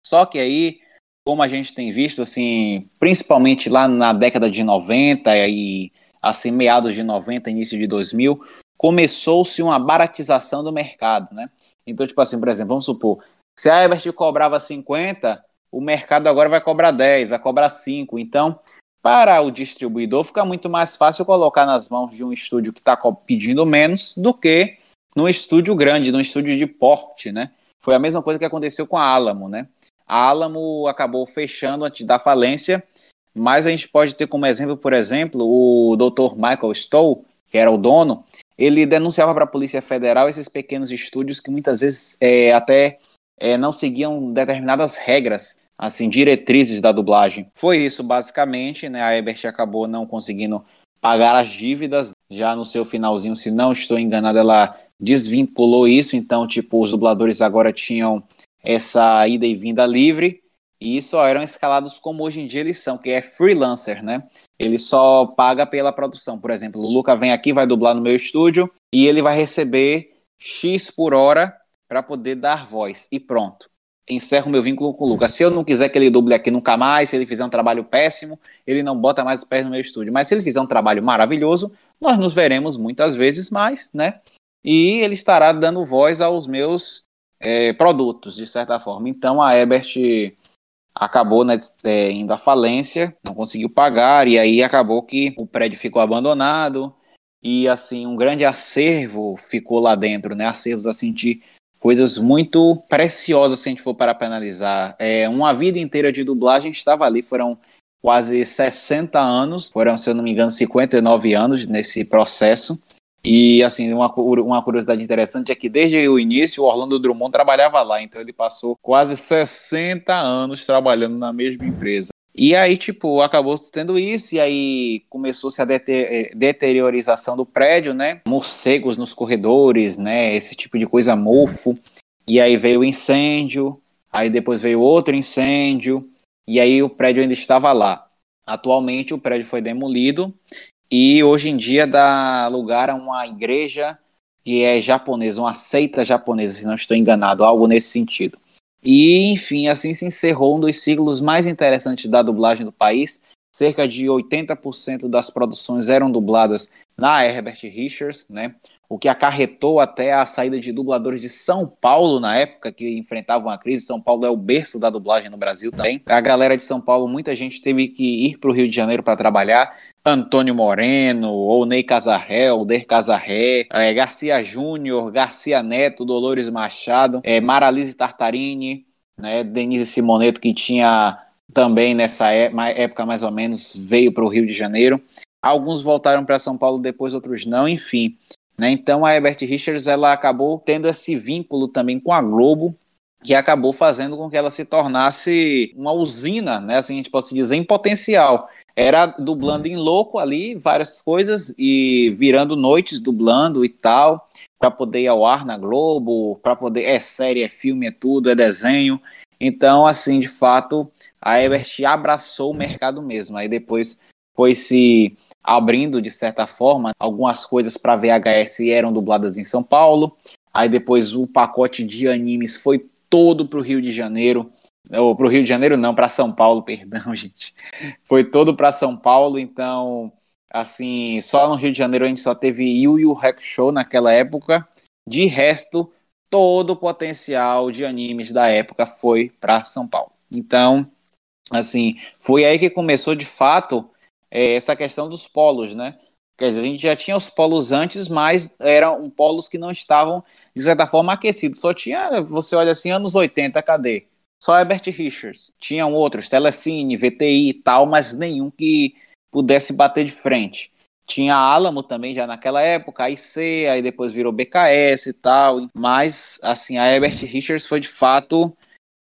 Só que aí, como a gente tem visto, assim, principalmente lá na década de 90 e assim, meados de 90, início de 2000, começou-se uma baratização do mercado, né? Então, tipo assim, por exemplo, vamos supor, se a Ebert cobrava 50, o mercado agora vai cobrar 10, vai cobrar 5. Então, para o distribuidor fica muito mais fácil colocar nas mãos de um estúdio que está pedindo menos do que num estúdio grande, num estúdio de porte, né? Foi a mesma coisa que aconteceu com a Alamo, né? A Alamo acabou fechando antes da falência, mas a gente pode ter como exemplo, por exemplo, o Dr. Michael Stoll, que era o dono, ele denunciava para a Polícia Federal esses pequenos estúdios que muitas vezes é, até é, não seguiam determinadas regras, assim, diretrizes da dublagem. Foi isso, basicamente, né? A Ebert acabou não conseguindo pagar as dívidas, já no seu finalzinho, se não estou enganado, ela desvinculou isso, então, tipo, os dubladores agora tinham essa ida e vinda livre, e só eram escalados como hoje em dia eles são, que é freelancer, né? Ele só paga pela produção. Por exemplo, o Luca vem aqui, vai dublar no meu estúdio, e ele vai receber X por hora para poder dar voz, e pronto. Encerro meu vínculo com o Lucas. Se eu não quiser que ele duble aqui nunca mais, se ele fizer um trabalho péssimo, ele não bota mais os pés no meu estúdio. Mas se ele fizer um trabalho maravilhoso, nós nos veremos muitas vezes mais, né? e ele estará dando voz aos meus é, produtos, de certa forma. Então a Ebert acabou né, é, indo à falência, não conseguiu pagar, e aí acabou que o prédio ficou abandonado, e assim, um grande acervo ficou lá dentro, né? Acervos assim de coisas muito preciosas se a gente for para analisar. É, uma vida inteira de dublagem estava ali, foram quase 60 anos, foram, se eu não me engano, 59 anos nesse processo. E, assim, uma, uma curiosidade interessante é que desde o início o Orlando Drummond trabalhava lá, então ele passou quase 60 anos trabalhando na mesma empresa. E aí, tipo, acabou tendo isso, e aí começou-se a deter deteriorização do prédio, né? Morcegos nos corredores, né? Esse tipo de coisa mofo. E aí veio o incêndio, aí depois veio outro incêndio, e aí o prédio ainda estava lá. Atualmente o prédio foi demolido e hoje em dia dá lugar a uma igreja que é japonesa, uma seita japonesa, se não estou enganado, algo nesse sentido. E, enfim, assim se encerrou um dos ciclos mais interessantes da dublagem do país. Cerca de 80% das produções eram dubladas na Herbert Richards, né? o que acarretou até a saída de dubladores de São Paulo na época que enfrentavam a crise. São Paulo é o berço da dublagem no Brasil também. A galera de São Paulo, muita gente teve que ir para o Rio de Janeiro para trabalhar. Antônio Moreno, ou Ney Casarré, Der Casarré, é, Garcia Júnior, Garcia Neto, Dolores Machado, é, Maralise Tartarini, né, Denise Simoneto, que tinha também nessa é, época mais ou menos, veio para o Rio de Janeiro. Alguns voltaram para São Paulo depois, outros não, enfim. Né? Então a Herbert Richards ela acabou tendo esse vínculo também com a Globo, que acabou fazendo com que ela se tornasse uma usina, né? assim a gente pode dizer, em potencial. Era dublando em louco ali, várias coisas, e virando noites dublando e tal, para poder ir ao ar na Globo, para poder. É série, é filme, é tudo, é desenho. Então, assim, de fato, a Ebert abraçou o mercado mesmo. Aí depois foi se abrindo, de certa forma, algumas coisas para VHS eram dubladas em São Paulo. Aí depois o pacote de animes foi todo para o Rio de Janeiro. Ou para o Rio de Janeiro, não, para São Paulo, perdão, gente. Foi todo para São Paulo, então, assim, só no Rio de Janeiro a gente só teve Yu Yu Hakusho naquela época. De resto, todo o potencial de animes da época foi para São Paulo. Então, assim, foi aí que começou de fato é, essa questão dos polos, né? Quer dizer, a gente já tinha os polos antes, mas eram polos que não estavam, de certa forma, aquecidos. Só tinha, você olha assim, anos 80, cadê? Só Herbert Richards. Tinham outros, Telecine, VTI e tal, mas nenhum que pudesse bater de frente. Tinha Alamo também já naquela época, IC, aí depois virou BKS e tal. Mas, assim, a Herbert Richards foi de fato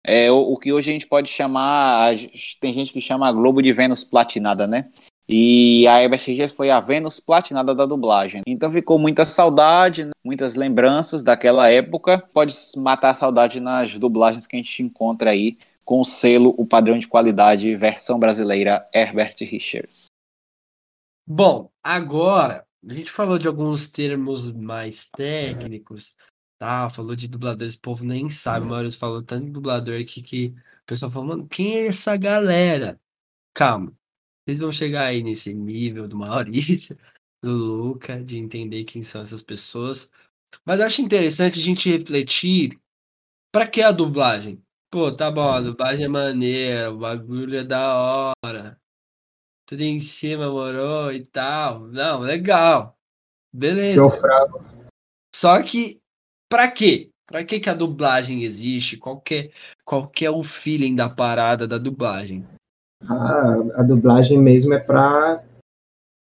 é, o, o, que hoje a gente pode chamar. Tem gente que chama a Globo de Vênus platinada, né? E a Richards foi a Vênus platinada da dublagem. Então ficou muita saudade, né? muitas lembranças daquela época. Pode matar a saudade nas dublagens que a gente encontra aí com o selo, o padrão de qualidade, versão brasileira Herbert Richards. Bom, agora a gente falou de alguns termos mais técnicos, tá? Falou de dubladores, o povo nem sabe, o Maurício falou tanto de dublador aqui que o pessoal falou, mano, quem é essa galera? Calma, vocês vão chegar aí nesse nível do Maurício, do Luca, de entender quem são essas pessoas. Mas acho interessante a gente refletir para que a dublagem? Pô, tá bom, a dublagem é maneira, o bagulho é da hora. tudo em cima, morou e tal. Não, legal. Beleza. João Frago. Só que, pra quê? Pra que, que a dublagem existe? Qual que, é, qual que é o feeling da parada da dublagem? A, a dublagem mesmo é para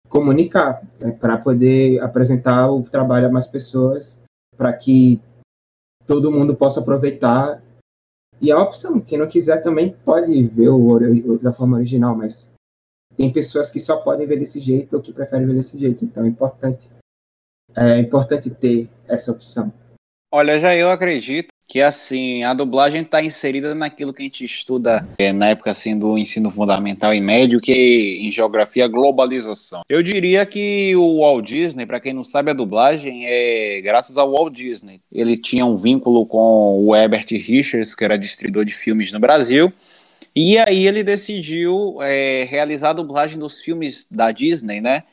comunicar, é para poder apresentar o trabalho a mais pessoas, para que todo mundo possa aproveitar. E é a opção, quem não quiser também pode ver o, o da forma original, mas tem pessoas que só podem ver desse jeito ou que preferem ver desse jeito. Então é importante, é importante ter essa opção. Olha, já eu acredito que assim a dublagem está inserida naquilo que a gente estuda é, na época assim do ensino fundamental e médio, que em geografia globalização. Eu diria que o Walt Disney, para quem não sabe a dublagem, é graças ao Walt Disney. Ele tinha um vínculo com o Herbert Richards, que era distribuidor de filmes no Brasil. E aí ele decidiu é, realizar a dublagem dos filmes da Disney, né,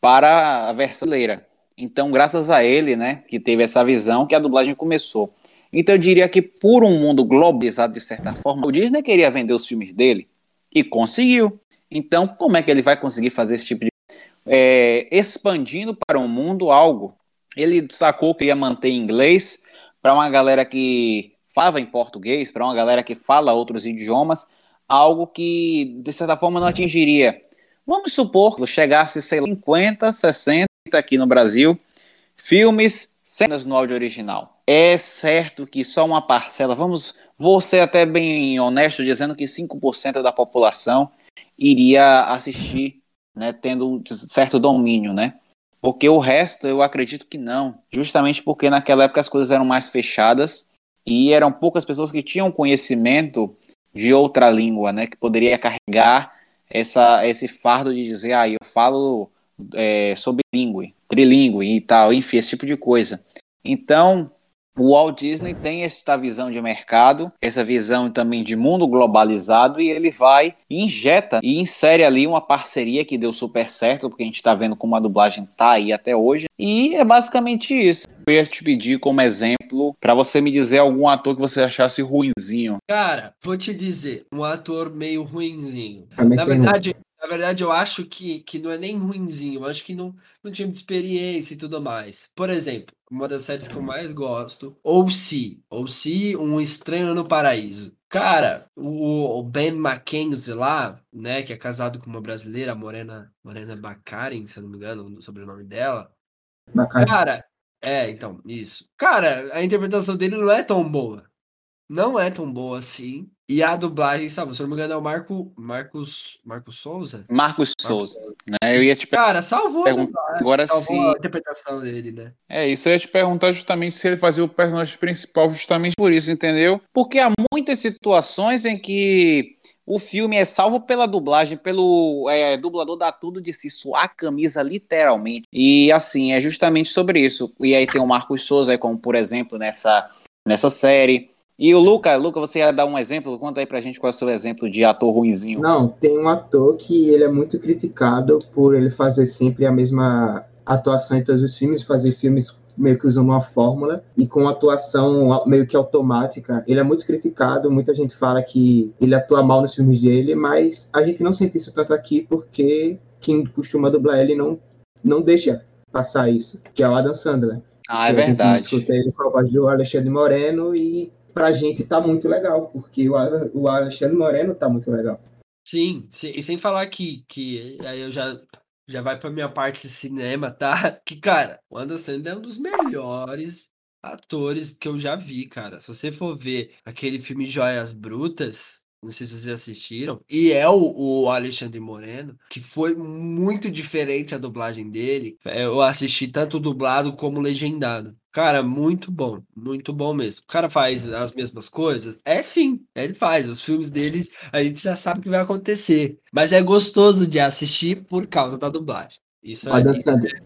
para a versão brasileira. Então, graças a ele, né, que teve essa visão, que a dublagem começou. Então, eu diria que por um mundo globalizado, de certa forma, o Disney queria vender os filmes dele e conseguiu. Então, como é que ele vai conseguir fazer esse tipo de. É, expandindo para o um mundo algo? Ele sacou que ia manter inglês para uma galera que falava em português, para uma galera que fala outros idiomas, algo que, de certa forma, não atingiria. Vamos supor que chegasse, sei lá, 50, 60 aqui no Brasil, filmes, cenas no áudio original. É certo que só uma parcela, vamos, vou ser até bem honesto dizendo que 5% da população iria assistir, né, tendo um certo domínio, né? Porque o resto eu acredito que não, justamente porque naquela época as coisas eram mais fechadas e eram poucas pessoas que tinham conhecimento de outra língua, né, que poderia carregar essa, esse fardo de dizer, ah, eu falo é, sobre língua, trilingue e tal, enfim, esse tipo de coisa. Então, o Walt Disney tem essa visão de mercado, essa visão também de mundo globalizado, e ele vai, injeta e insere ali uma parceria que deu super certo, porque a gente está vendo como a dublagem tá aí até hoje. E é basicamente isso. Eu ia te pedir como exemplo para você me dizer algum ator que você achasse ruinzinho. Cara, vou te dizer, um ator meio ruinzinho. Na verdade, na verdade, eu acho que, que não é nem ruinzinho, eu acho que não, não tinha experiência e tudo mais. Por exemplo, uma das séries que eu mais gosto, ou se, ou se Um Estranho no Paraíso. Cara, o, o Ben Mackenzie lá, né, que é casado com uma brasileira, Morena, Morena Baccarin, se eu não me engano, o sobrenome dela. Cara, é, então, isso. Cara, a interpretação dele não é tão boa não é tão boa assim. E a dublagem, sabe, se eu não me engano, é o Marco, Marcos, Marcos Souza? Marcos Souza, né? Eu ia te Cara, salvou, Agora salvou sim. a interpretação dele, né? É, isso eu ia te perguntar justamente se ele fazia o personagem principal justamente por isso, entendeu? Porque há muitas situações em que o filme é salvo pela dublagem, pelo é, dublador dá tudo de si, suar a camisa literalmente. E assim, é justamente sobre isso. E aí tem o Marcos Souza, como por exemplo nessa, nessa série. E o Luca, Luca, você ia dar um exemplo? Conta aí pra gente qual é o seu exemplo de ator ruinzinho. Não, tem um ator que ele é muito criticado por ele fazer sempre a mesma atuação em todos os filmes, fazer filmes meio que usando uma fórmula e com atuação meio que automática. Ele é muito criticado, muita gente fala que ele atua mal nos filmes dele, mas a gente não sente isso tanto aqui porque quem costuma dublar ele não, não deixa passar isso, que é o Adam Sandler. Ah, é verdade. Escuta ele com do Alexandre Moreno e pra gente tá muito legal, porque o, Alexandre Moreno tá muito legal. Sim, sim, e sem falar que, que aí eu já, já vai pra minha parte de cinema, tá? Que, cara, o Anderson é um dos melhores atores que eu já vi, cara. Se você for ver aquele filme Joias Brutas, não sei se vocês assistiram, e é o, o, Alexandre Moreno, que foi muito diferente a dublagem dele. Eu assisti tanto dublado como legendado. Cara, muito bom, muito bom mesmo. O cara faz as mesmas coisas? É sim, ele faz. Os filmes deles a gente já sabe o que vai acontecer. Mas é gostoso de assistir por causa da dublagem. Isso Adam Sandler.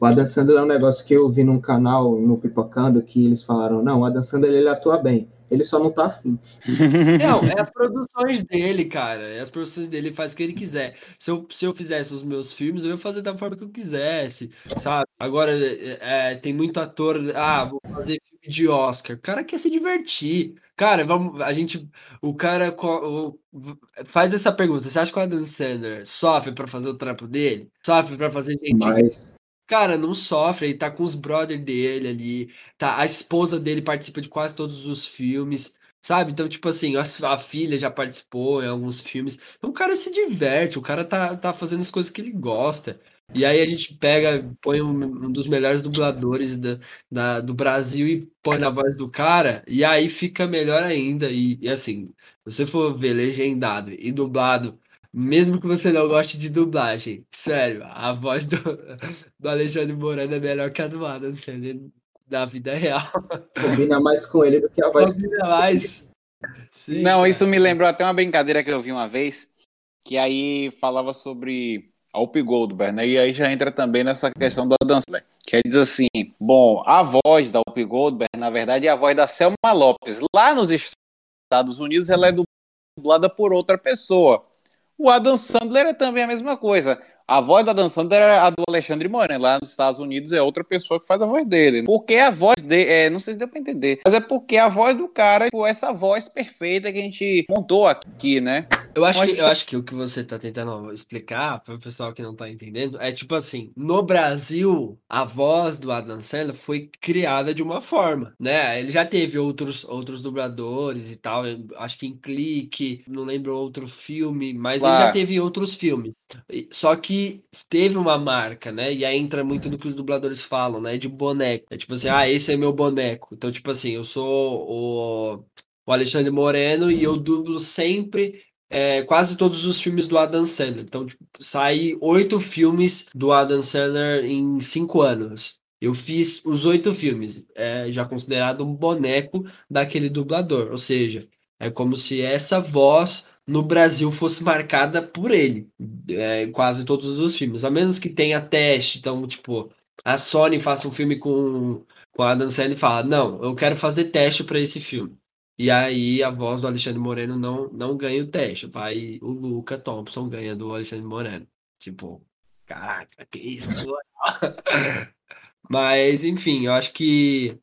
O Adam Sandler é um negócio que eu vi num canal no Pipocando que eles falaram: não, o Adam Sandler ele atua bem ele só não tá afim. Não, é as produções dele, cara. É as produções dele, ele faz o que ele quiser. Se eu, se eu fizesse os meus filmes, eu ia fazer da forma que eu quisesse, sabe? Agora, é, é tem muito ator, ah, vou fazer filme de Oscar. O cara quer se divertir. Cara, vamos, a gente, o cara o, faz essa pergunta. Você acha que o Adam Sandler sofre para fazer o trampo dele? Sofre para fazer gente? Mas... Cara, não sofre. Ele tá com os brothers dele ali. Tá, a esposa dele participa de quase todos os filmes. Sabe? Então, tipo assim, a, a, filha já participou em alguns filmes. Então, o cara se diverte, o cara tá, tá fazendo as coisas que ele gosta. E aí a gente pega, põe um, um dos melhores dubladores da, da, do Brasil e põe na voz do cara, e aí fica melhor ainda. E, e assim, se você for ver legendado e dublado, mesmo que você não goste de dublagem, sério, a voz do, do Alexandre Morano é melhor que a do Adam Sandler da vida real. Combina mais com ele do que a voz. Combina mais. Sim, não, cara. isso me lembrou até uma brincadeira que eu vi uma vez, que aí falava sobre a Up Goldberg, né? E aí já entra também nessa questão da dança, né? que diz assim, bom, a voz da Up Goldberg, na verdade, é a voz da Selma Lopes. Lá nos Estados Unidos, ela é dublada por outra pessoa. O Adam Sandler é também a mesma coisa. A voz da Dan Sandler é a do Alexandre Moreno. Lá nos Estados Unidos é outra pessoa que faz a voz dele. Porque a voz dele, é, não sei se deu pra entender, mas é porque a voz do cara, tipo, essa voz perfeita que a gente montou aqui, né? Eu acho, que, eu acho que o que você tá tentando explicar para o pessoal que não tá entendendo é tipo assim, no Brasil, a voz do Adam Sandler foi criada de uma forma, né? Ele já teve outros, outros dubladores e tal, acho que em Clique, não lembro outro filme, mas ele já teve outros filmes. Só que teve uma marca, né? E aí entra muito no que os dubladores falam, né? De boneco. É tipo assim, ah, esse é meu boneco. Então, tipo assim, eu sou o, o Alexandre Moreno e eu dublo sempre é, quase todos os filmes do Adam Sandler. Então, tipo, sai oito filmes do Adam Sandler em cinco anos. Eu fiz os oito filmes, é já considerado um boneco daquele dublador. Ou seja, é como se essa voz no Brasil fosse marcada por ele, é, quase todos os filmes. A menos que tenha teste, então, tipo, a Sony faça um filme com, com a Adam Sandler e fala, não, eu quero fazer teste para esse filme. E aí a voz do Alexandre Moreno não, não ganha o teste. Vai o Luca Thompson ganha do Alexandre Moreno. Tipo, caraca, que isso? Mas, enfim, eu acho que,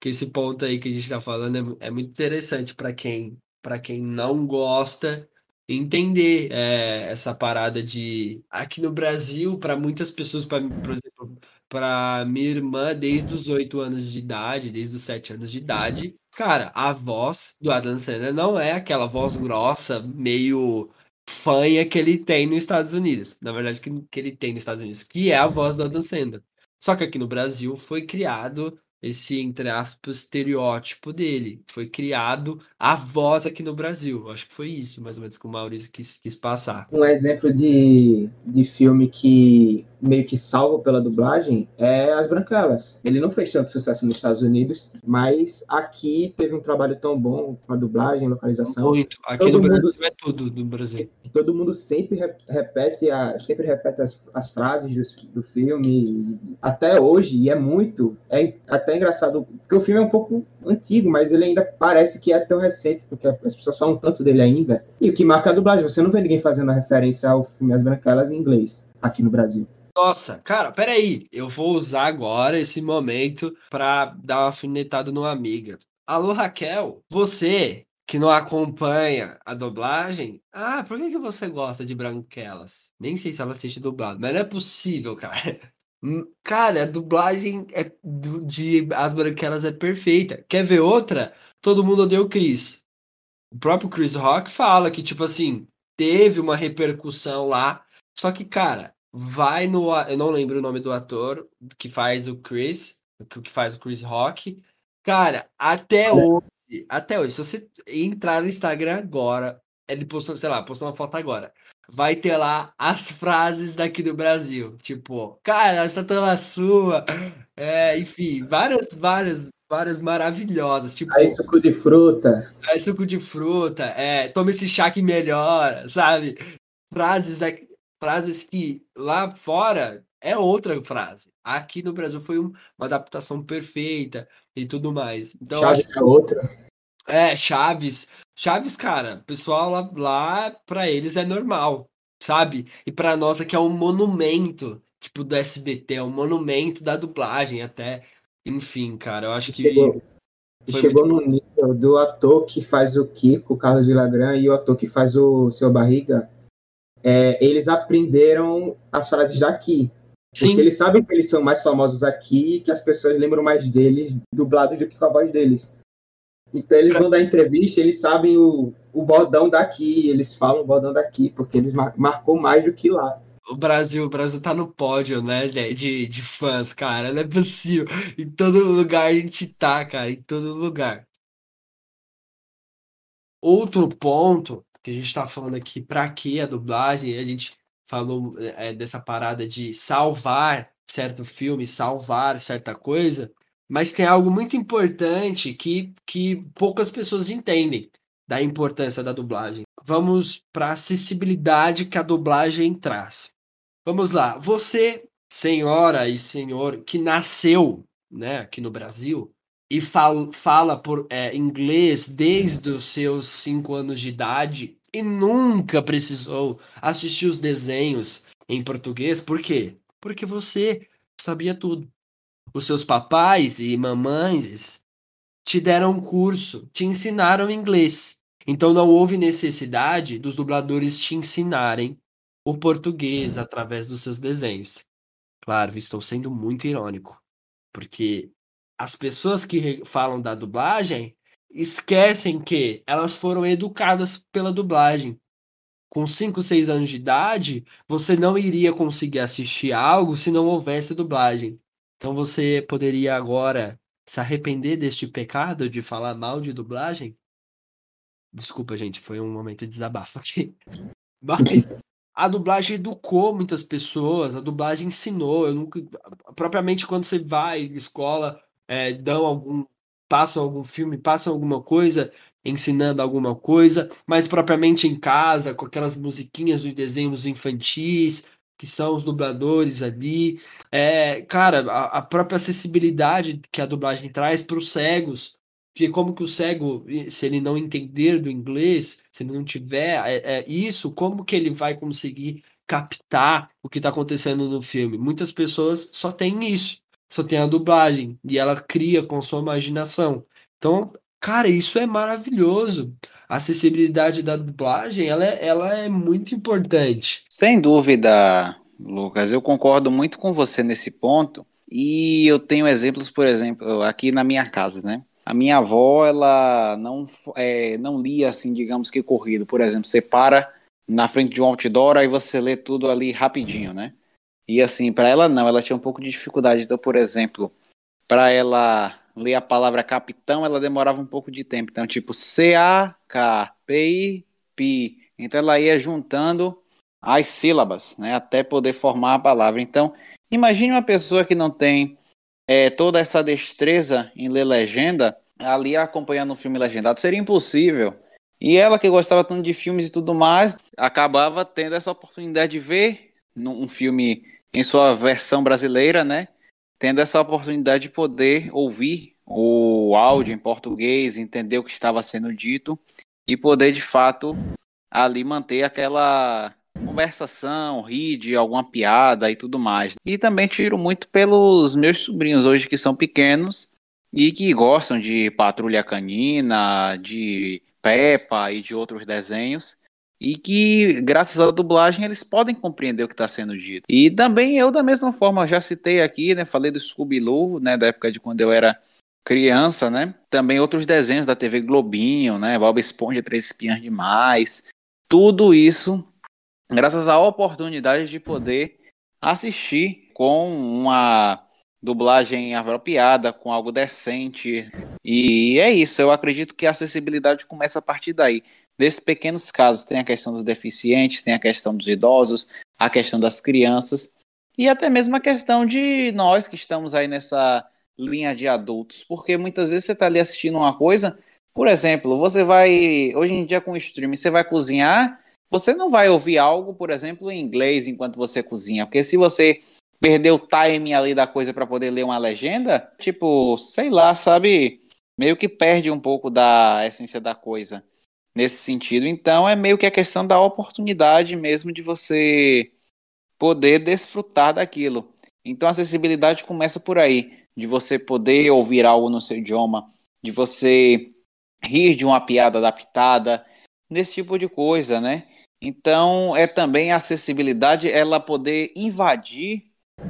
que esse ponto aí que a gente está falando é, é muito interessante para quem, quem não gosta entender é, essa parada de aqui no Brasil para muitas pessoas pra, por exemplo para minha irmã desde os oito anos de idade desde os sete anos de idade Cara, a voz do Adam Sandler não é aquela voz grossa, meio fanha que ele tem nos Estados Unidos. Na verdade, que, que ele tem nos Estados Unidos, que é a voz do Adam Sandler. Só que aqui no Brasil foi criado esse, entre aspas, estereótipo dele. Foi criado a voz aqui no Brasil. Acho que foi isso, mais ou menos, que o Maurício quis, quis passar. Um exemplo de, de filme que meio que salvo pela dublagem é As Branquelas. Ele não fez tanto sucesso nos Estados Unidos, mas aqui teve um trabalho tão bom com a dublagem, localização. Muito. Aqui todo no Brasil mundo, é tudo do Brasil. Todo mundo sempre repete, a, sempre repete as, as frases do, do filme, até hoje, e é muito. É até engraçado, porque o filme é um pouco antigo, mas ele ainda parece que é tão recente, porque as pessoas falam tanto dele ainda. E o que marca a dublagem, você não vê ninguém fazendo referência ao filme As Branquelas em inglês aqui no Brasil. Nossa, cara, peraí. Eu vou usar agora esse momento para dar uma alfinetada numa amiga. Alô, Raquel, você que não acompanha a dublagem, ah, por que, que você gosta de Branquelas? Nem sei se ela assiste dublado, mas não é possível, cara. Hum, cara, a dublagem é do, de As Branquelas é perfeita. Quer ver outra? Todo mundo odeia o Chris. O próprio Chris Rock fala que, tipo assim, teve uma repercussão lá. Só que, cara, vai no. Eu não lembro o nome do ator que faz o Chris, que faz o Chris Rock. Cara, até hoje, até hoje, se você entrar no Instagram agora, ele postou, sei lá, postou uma foto agora. Vai ter lá as frases daqui do Brasil. Tipo, cara, tá sua. É, enfim, várias, várias, várias maravilhosas. Tipo, aí suco de fruta. Aí suco de fruta. É, toma esse chá que melhora, sabe? Frases frases que lá fora é outra frase. Aqui no Brasil foi uma adaptação perfeita e tudo mais. Então, Chaves é outra. É, Chaves. Chaves, cara, pessoal lá, lá para eles é normal, sabe? E para nós aqui é um monumento, tipo do SBT, é um monumento da dublagem até. Enfim, cara, eu acho que chegou, chegou muito no nível do ator que faz o Kiko, o Carlos Villagrán, e o ator que faz o Seu Barriga, é, eles aprenderam as frases daqui. Sim, Porque eles sabem que eles são mais famosos aqui e que as pessoas lembram mais deles dublado do que com a voz deles. Então eles vão dar entrevista, eles sabem o, o bordão daqui, eles falam o bordão daqui, porque eles mar marcou mais do que lá. o Brasil, o Brasil tá no pódio, né, de, de, fãs, cara. Não é possível. Em todo lugar a gente tá, cara, em todo lugar. Outro ponto que a gente tá falando aqui, pra que a dublagem? A gente falou é, dessa parada de salvar certo filme, salvar certa coisa, mas tem algo muito importante que, que poucas pessoas entendem da importância da dublagem. Vamos para a acessibilidade que a dublagem traz. Vamos lá, você, senhora e senhor, que nasceu né, aqui no Brasil e fala, fala por é, inglês desde os seus cinco anos de idade e nunca precisou assistir os desenhos em português, por quê? Porque você sabia tudo. Os seus papais e mamães te deram um curso, te ensinaram inglês. Então não houve necessidade dos dubladores te ensinarem o português através dos seus desenhos. Claro, estou sendo muito irônico, porque as pessoas que falam da dublagem esquecem que elas foram educadas pela dublagem. Com 5, 6 anos de idade, você não iria conseguir assistir algo se não houvesse dublagem. Então você poderia agora se arrepender deste pecado de falar mal de dublagem? Desculpa, gente, foi um momento de desabafo aqui. Mas a dublagem educou muitas pessoas, a dublagem ensinou. Eu nunca, propriamente quando você vai à escola, é, dão algum, passam algum filme, passam alguma coisa, ensinando alguma coisa, mas propriamente em casa, com aquelas musiquinhas dos desenhos infantis, que são os dubladores ali. É, cara, a, a própria acessibilidade que a dublagem traz para os cegos, porque como que o cego, se ele não entender do inglês, se ele não tiver é, é isso, como que ele vai conseguir captar o que está acontecendo no filme? Muitas pessoas só têm isso, só tem a dublagem, e ela cria com sua imaginação. Então, cara, isso é maravilhoso. A acessibilidade da dublagem, ela é, ela é muito importante. Sem dúvida, Lucas, eu concordo muito com você nesse ponto. E eu tenho exemplos, por exemplo, aqui na minha casa, né? A minha avó, ela não, é, não lia assim, digamos que corrido. Por exemplo, você para na frente de um outdoor, aí você lê tudo ali rapidinho, né? E assim, para ela não, ela tinha um pouco de dificuldade. Então, por exemplo, para ela ler a palavra capitão, ela demorava um pouco de tempo. Então, tipo, C-A-K-P-I-P. Então, ela ia juntando as sílabas, né, até poder formar a palavra. Então, imagine uma pessoa que não tem é, toda essa destreza em ler legenda, ali acompanhando um filme legendado, seria impossível. E ela que gostava tanto de filmes e tudo mais, acabava tendo essa oportunidade de ver um filme em sua versão brasileira, né? Tendo essa oportunidade de poder ouvir o áudio em português, entender o que estava sendo dito e poder de fato ali manter aquela conversação, rir de alguma piada e tudo mais. E também tiro muito pelos meus sobrinhos hoje que são pequenos e que gostam de Patrulha Canina, de Peppa e de outros desenhos. E que, graças à dublagem, eles podem compreender o que está sendo dito. E também eu, da mesma forma, já citei aqui, né? Falei do Scooby-Doo, né? Da época de quando eu era criança, né? Também outros desenhos da TV Globinho, né? Bob Esponja, Três Espiãs Demais. Tudo isso graças à oportunidade de poder assistir com uma dublagem apropriada, com algo decente. E é isso, eu acredito que a acessibilidade começa a partir daí. Desses pequenos casos, tem a questão dos deficientes, tem a questão dos idosos, a questão das crianças e até mesmo a questão de nós que estamos aí nessa linha de adultos, porque muitas vezes você está ali assistindo uma coisa, por exemplo, você vai, hoje em dia com o streaming, você vai cozinhar, você não vai ouvir algo, por exemplo, em inglês enquanto você cozinha, porque se você perder o timing ali da coisa para poder ler uma legenda, tipo, sei lá, sabe, meio que perde um pouco da essência da coisa nesse sentido. Então é meio que a questão da oportunidade mesmo de você poder desfrutar daquilo. Então a acessibilidade começa por aí, de você poder ouvir algo no seu idioma, de você rir de uma piada adaptada, nesse tipo de coisa, né? Então, é também a acessibilidade ela poder invadir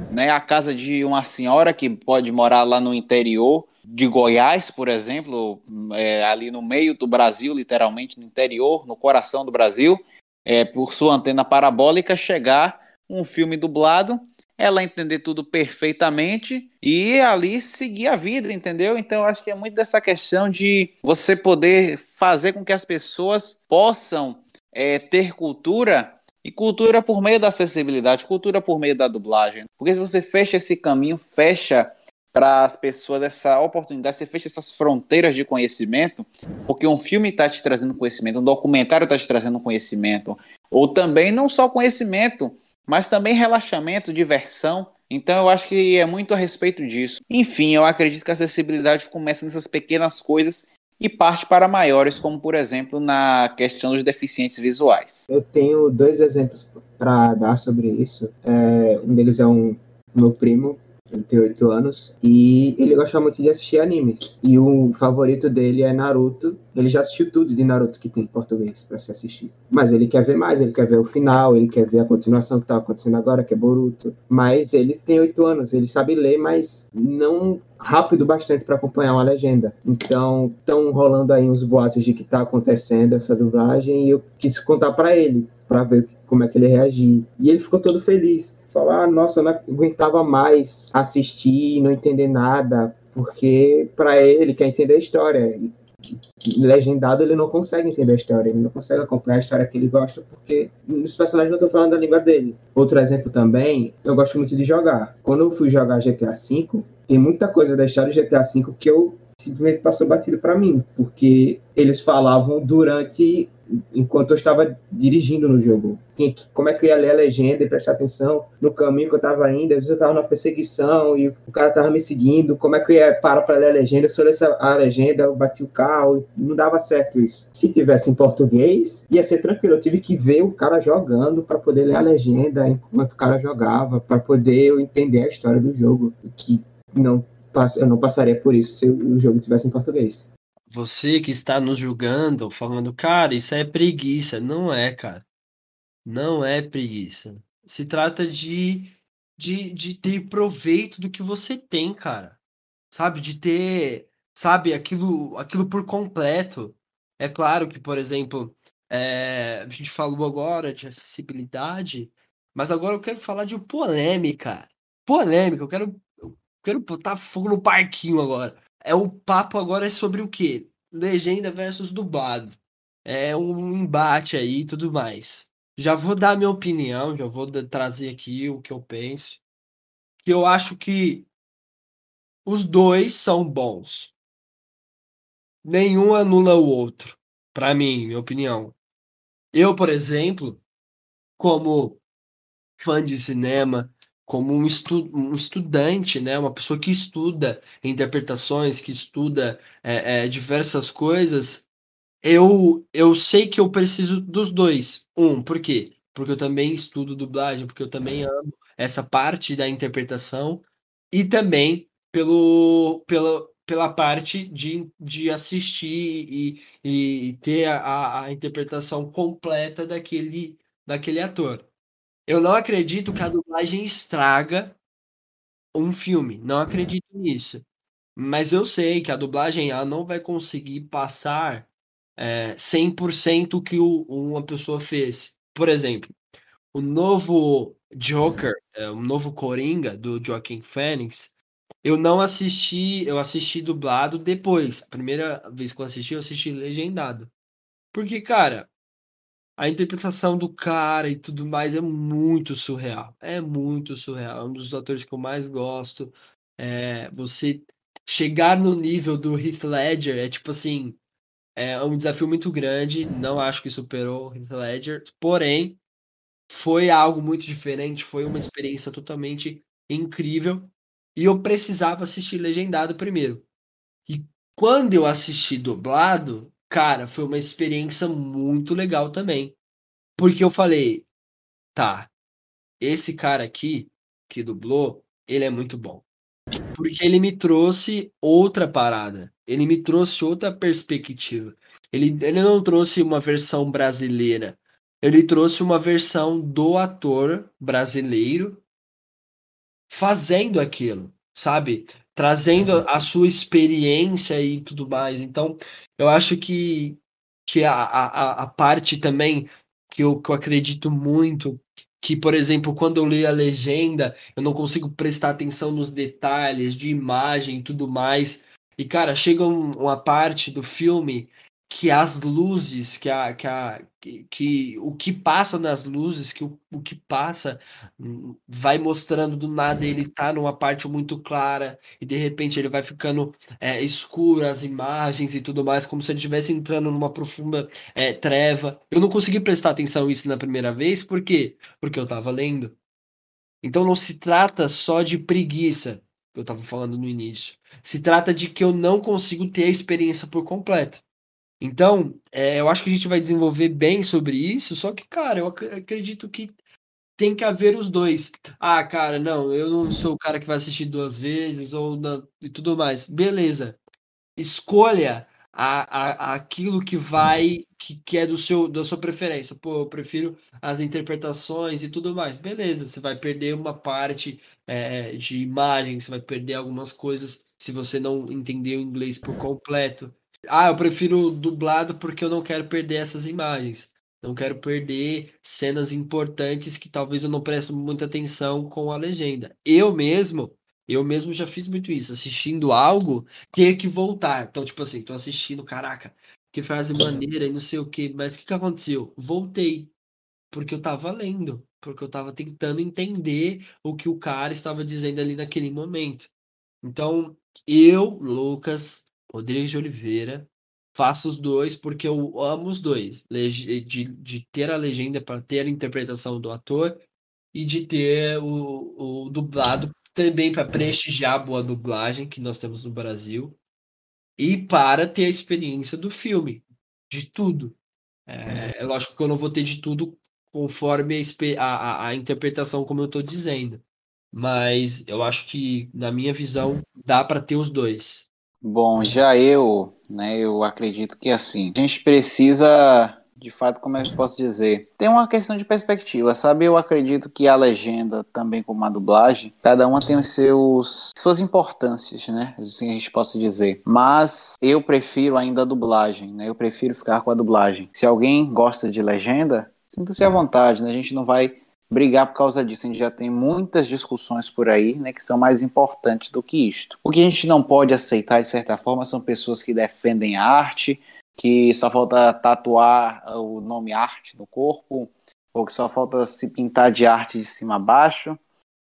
né, a casa de uma senhora que pode morar lá no interior de Goiás, por exemplo, é, ali no meio do Brasil, literalmente no interior, no coração do Brasil, é, por sua antena parabólica, chegar um filme dublado, ela entender tudo perfeitamente e ali seguir a vida, entendeu? Então, acho que é muito dessa questão de você poder fazer com que as pessoas possam é, ter cultura e cultura por meio da acessibilidade, cultura por meio da dublagem. Porque se você fecha esse caminho, fecha para as pessoas essa oportunidade, você fecha essas fronteiras de conhecimento, porque um filme está te trazendo conhecimento, um documentário está te trazendo conhecimento, ou também não só conhecimento, mas também relaxamento, diversão. Então eu acho que é muito a respeito disso. Enfim, eu acredito que a acessibilidade começa nessas pequenas coisas e parte para maiores, como por exemplo na questão dos deficientes visuais. Eu tenho dois exemplos para dar sobre isso. É, um deles é um meu primo, ele tem 8 anos, e ele gosta muito de assistir animes. E o favorito dele é Naruto. Ele já assistiu tudo de Naruto que tem em português para se assistir. Mas ele quer ver mais, ele quer ver o final, ele quer ver a continuação que tá acontecendo agora, que é Boruto. Mas ele tem 8 anos, ele sabe ler, mas não rápido bastante para acompanhar uma legenda. Então, estão rolando aí uns boatos de que está acontecendo essa dublagem e eu quis contar para ele, para ver como é que ele reagir. E ele ficou todo feliz. Falar, ah, nossa, eu não aguentava mais assistir não entender nada, porque para ele, ele quer entender a história. Legendado ele não consegue entender a história, ele não consegue acompanhar a história que ele gosta, porque os personagens não estão falando a língua dele. Outro exemplo também, eu gosto muito de jogar. Quando eu fui jogar GTA V, tem muita coisa da história de GTA V que eu simplesmente passou batido para mim, porque eles falavam durante enquanto eu estava dirigindo no jogo. Que, como é que eu ia ler a legenda e prestar atenção no caminho que eu estava indo. Às vezes eu estava na perseguição e o cara estava me seguindo. Como é que eu ia parar para ler a legenda? Se eu lesse a legenda, eu bati o carro. Não dava certo isso. Se tivesse em português, ia ser tranquilo. Eu tive que ver o cara jogando para poder ler a legenda enquanto o cara jogava, para poder eu entender a história do jogo. Que não eu não passaria por isso se o jogo tivesse em português. Você que está nos julgando, falando, cara, isso é preguiça. Não é, cara. Não é preguiça. Se trata de, de, de ter proveito do que você tem, cara. Sabe? De ter, sabe, aquilo, aquilo por completo. É claro que, por exemplo, é, a gente falou agora de acessibilidade, mas agora eu quero falar de polêmica. Polêmica, eu quero, quero botar fogo no parquinho agora é o papo agora é sobre o quê? Legenda versus dublado. É um embate aí e tudo mais. Já vou dar minha opinião, já vou trazer aqui o que eu penso. Que eu acho que os dois são bons. Nenhum anula o outro. Para mim, minha opinião. Eu, por exemplo, como fã de cinema, como um, estu um estudante, né? Uma pessoa que estuda interpretações, que estuda é, é, diversas coisas, eu, eu sei que eu preciso dos dois. Um, por quê? Porque eu também estudo dublagem, porque eu também amo essa parte da interpretação e também pelo, pela, pela parte de, de assistir e, e ter a, a interpretação completa daquele, daquele ator. Eu não acredito que a dublagem estraga um filme. Não acredito nisso. Mas eu sei que a dublagem ela não vai conseguir passar é, 100% o que o, uma pessoa fez. Por exemplo, o novo Joker, é, o novo Coringa do Joaquin Phoenix, eu não assisti, eu assisti dublado depois. A primeira vez que eu assisti, eu assisti legendado. Porque, cara, a interpretação do cara e tudo mais é muito surreal. É muito surreal. É um dos atores que eu mais gosto. É, você chegar no nível do Heath Ledger é tipo assim. É um desafio muito grande. Não acho que superou o Heath Ledger. Porém, foi algo muito diferente. Foi uma experiência totalmente incrível. E eu precisava assistir legendado primeiro. E quando eu assisti dublado, cara, foi uma experiência muito legal também. Porque eu falei, tá, esse cara aqui que dublou, ele é muito bom. Porque ele me trouxe outra parada. ele me trouxe outra perspectiva. Ele, ele não trouxe uma versão brasileira, ele trouxe uma versão do ator brasileiro fazendo aquilo, sabe? Trazendo a sua experiência e tudo mais. Então, eu acho que, que a, a, a parte também que eu, que eu acredito muito que, por exemplo, quando eu leio a legenda, eu não consigo prestar atenção nos detalhes de imagem e tudo mais. E, cara, chega um, uma parte do filme que as luzes, que, a, que, a, que, que o que passa nas luzes, que o, o que passa hum, vai mostrando do nada ele tá numa parte muito clara e de repente ele vai ficando é, escuro as imagens e tudo mais, como se ele estivesse entrando numa profunda é, treva. Eu não consegui prestar atenção nisso na primeira vez, por quê? Porque eu tava lendo. Então não se trata só de preguiça, que eu tava falando no início. Se trata de que eu não consigo ter a experiência por completo. Então, é, eu acho que a gente vai desenvolver bem sobre isso, só que, cara, eu ac acredito que tem que haver os dois. Ah, cara, não, eu não sou o cara que vai assistir duas vezes ou e tudo mais. Beleza. Escolha a, a, aquilo que vai, que, que é do seu, da sua preferência. Pô, eu prefiro as interpretações e tudo mais. Beleza, você vai perder uma parte é, de imagem, você vai perder algumas coisas se você não entender o inglês por completo. Ah, eu prefiro dublado porque eu não quero perder essas imagens. Não quero perder cenas importantes que talvez eu não preste muita atenção com a legenda. Eu mesmo, eu mesmo já fiz muito isso, assistindo algo, ter que voltar. Então, tipo assim, tô assistindo, caraca, que frase maneira e não sei o que, mas o que, que aconteceu? Voltei, porque eu tava lendo, porque eu tava tentando entender o que o cara estava dizendo ali naquele momento. Então, eu, Lucas, Rodrigues de Oliveira. Faço os dois porque eu amo os dois. De, de ter a legenda para ter a interpretação do ator e de ter o, o dublado também para prestigiar a boa dublagem que nós temos no Brasil e para ter a experiência do filme, de tudo. É, é lógico que eu não vou ter de tudo conforme a, a, a interpretação, como eu estou dizendo. Mas eu acho que, na minha visão, dá para ter os dois. Bom, já eu, né, eu acredito que assim, a gente precisa, de fato, como é eu posso dizer? Tem uma questão de perspectiva, sabe? Eu acredito que a legenda, também como a dublagem, cada uma tem os seus suas importâncias, né? Assim a gente possa dizer. Mas eu prefiro ainda a dublagem, né? Eu prefiro ficar com a dublagem. Se alguém gosta de legenda, sinta-se à vontade, né? A gente não vai brigar por causa disso. A gente já tem muitas discussões por aí, né, que são mais importantes do que isto. O que a gente não pode aceitar, de certa forma, são pessoas que defendem a arte, que só falta tatuar o nome arte no corpo, ou que só falta se pintar de arte de cima a baixo,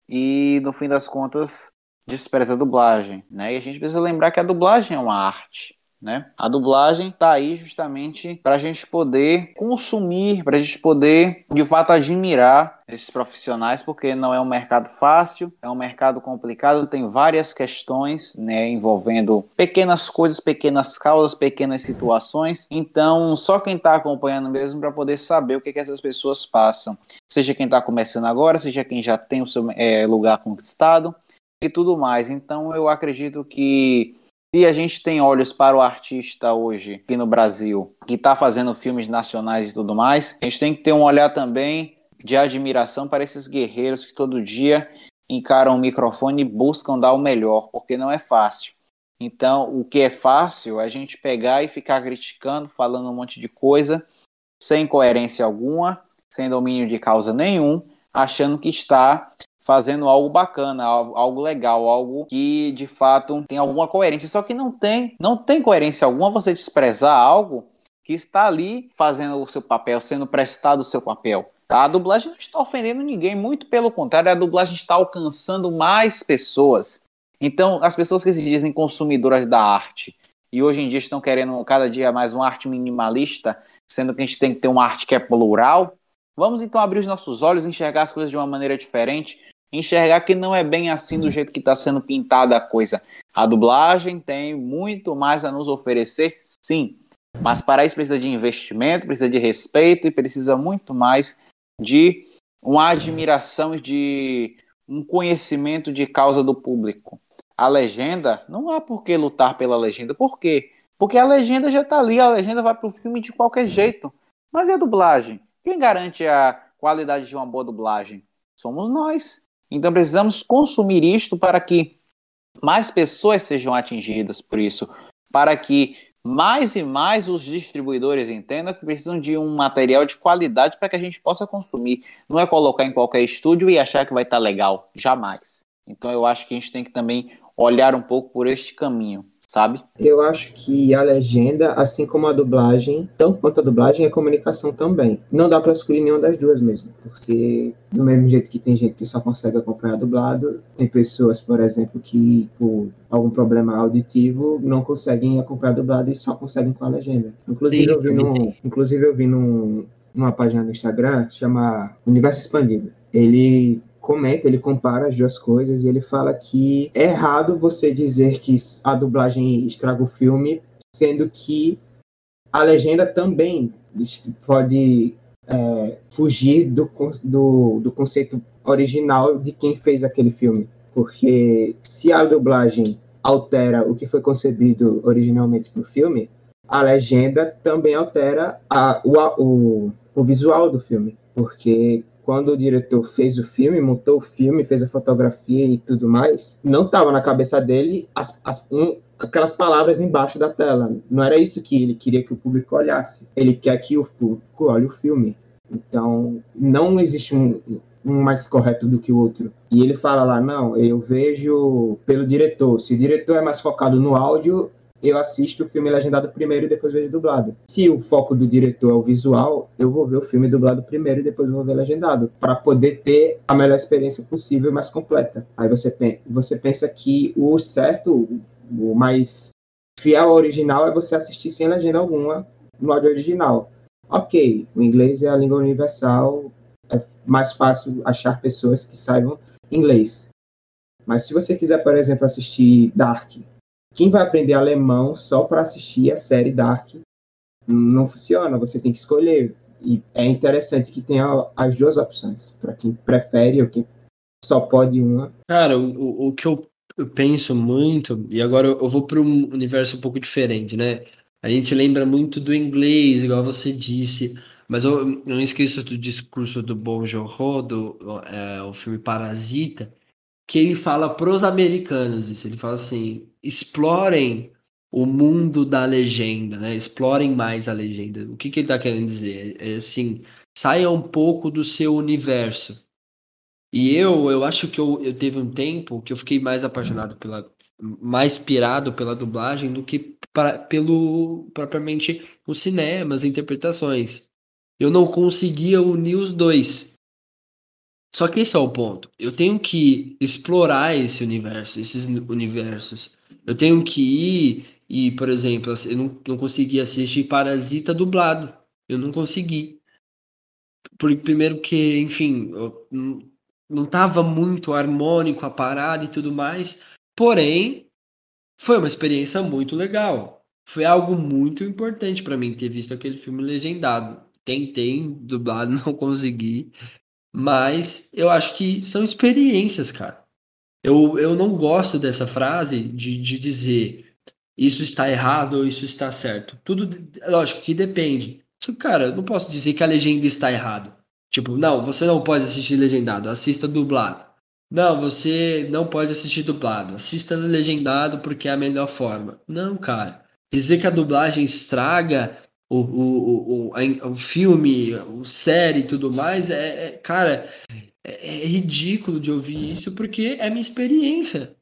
e no fim das contas despreza a dublagem, né? E a gente precisa lembrar que a dublagem é uma arte. Né? A dublagem está aí justamente para a gente poder consumir, para a gente poder de fato admirar esses profissionais, porque não é um mercado fácil, é um mercado complicado, tem várias questões né, envolvendo pequenas coisas, pequenas causas, pequenas situações. Então, só quem está acompanhando mesmo para poder saber o que, que essas pessoas passam, seja quem está começando agora, seja quem já tem o seu é, lugar conquistado e tudo mais. Então, eu acredito que se a gente tem olhos para o artista hoje aqui no Brasil, que está fazendo filmes nacionais e tudo mais, a gente tem que ter um olhar também de admiração para esses guerreiros que todo dia encaram o microfone e buscam dar o melhor, porque não é fácil. Então, o que é fácil é a gente pegar e ficar criticando, falando um monte de coisa, sem coerência alguma, sem domínio de causa nenhum, achando que está fazendo algo bacana, algo legal, algo que de fato tem alguma coerência. Só que não tem, não tem coerência alguma você desprezar algo que está ali fazendo o seu papel, sendo prestado o seu papel. A dublagem não está ofendendo ninguém, muito pelo contrário, a dublagem está alcançando mais pessoas. Então, as pessoas que se dizem consumidoras da arte e hoje em dia estão querendo cada dia mais uma arte minimalista, sendo que a gente tem que ter uma arte que é plural, vamos então abrir os nossos olhos, enxergar as coisas de uma maneira diferente, enxergar que não é bem assim do jeito que está sendo pintada a coisa. A dublagem tem muito mais a nos oferecer, sim, mas para isso precisa de investimento, precisa de respeito e precisa muito mais de uma admiração e de um conhecimento de causa do público. a legenda, não há por que lutar pela legenda. Por quê? Porque a legenda já está ali, a legenda vai para o filme de qualquer jeito. Mas e a dublagem? Quem garante a qualidade de uma boa dublagem? Somos nós. Então precisamos consumir isto para que mais pessoas sejam atingidas por isso, para que mais e mais os distribuidores entendam que precisam de um material de qualidade para que a gente possa consumir. Não é colocar em qualquer estúdio e achar que vai estar legal. Jamais. Então eu acho que a gente tem que também olhar um pouco por este caminho sabe? Eu acho que a legenda, assim como a dublagem, tanto quanto a dublagem, é comunicação também. Não dá para escolher nenhuma das duas mesmo, porque do mesmo jeito que tem gente que só consegue acompanhar dublado, tem pessoas, por exemplo, que por algum problema auditivo não conseguem acompanhar dublado e só conseguem com a legenda. Inclusive Sim, eu vi num, inclusive eu vi num, numa página no Instagram chama Universo Expandido. Ele comenta, ele compara as duas coisas e ele fala que é errado você dizer que a dublagem estraga o filme, sendo que a legenda também pode é, fugir do, do, do conceito original de quem fez aquele filme. Porque se a dublagem altera o que foi concebido originalmente para o filme, a legenda também altera a, o, o, o visual do filme. Porque quando o diretor fez o filme, montou o filme, fez a fotografia e tudo mais, não estava na cabeça dele as, as, um, aquelas palavras embaixo da tela. Não era isso que ele queria que o público olhasse. Ele quer que o público olhe o filme. Então, não existe um, um mais correto do que o outro. E ele fala lá, não, eu vejo pelo diretor. Se o diretor é mais focado no áudio, eu assisto o filme legendado primeiro e depois vejo dublado. Se o foco do diretor é o visual, eu vou ver o filme dublado primeiro e depois vou ver legendado, para poder ter a melhor experiência possível e mais completa. Aí você, você pensa que o certo, o mais fiel ao original é você assistir sem legenda alguma no áudio original. Ok, o inglês é a língua universal, é mais fácil achar pessoas que saibam inglês. Mas se você quiser, por exemplo, assistir Dark quem vai aprender alemão só para assistir a série Dark não funciona, você tem que escolher. E é interessante que tenha as duas opções, para quem prefere ou quem só pode uma. Cara, o, o que eu, penso muito, e agora eu, eu vou para um universo um pouco diferente, né? A gente lembra muito do inglês, igual você disse, mas eu não esqueço do discurso do Bon Joon-ho, do é, o filme Parasita, que ele fala pros americanos isso. Ele fala assim: explorem o mundo da legenda, né? Explorem mais a legenda. O que, que ele tá querendo dizer? É assim, saia um pouco do seu universo. E eu, eu acho que eu, eu teve um tempo que eu fiquei mais apaixonado pela, mais pirado pela dublagem do que pra, pelo propriamente o cinema, as interpretações. Eu não conseguia unir os dois. Só que esse é o ponto. Eu tenho que explorar esse universo, esses universos. Eu tenho que ir e, por exemplo, eu não, não consegui assistir Parasita dublado. Eu não consegui. Por, primeiro que, enfim, não estava muito harmônico a parada e tudo mais. Porém, foi uma experiência muito legal. Foi algo muito importante para mim ter visto aquele filme legendado. Tentei dublado, não consegui. Mas eu acho que são experiências, cara. Eu, eu não gosto dessa frase de, de dizer isso está errado ou isso está certo. Tudo, lógico que depende. Cara, eu não posso dizer que a legenda está errado. Tipo, não, você não pode assistir legendado, assista dublado. Não, você não pode assistir dublado, assista legendado porque é a melhor forma. Não, cara. Dizer que a dublagem estraga o, o, o, a, o filme, o série e tudo mais, é, é cara, é, é, ridículo de ouvir isso porque é minha experiência.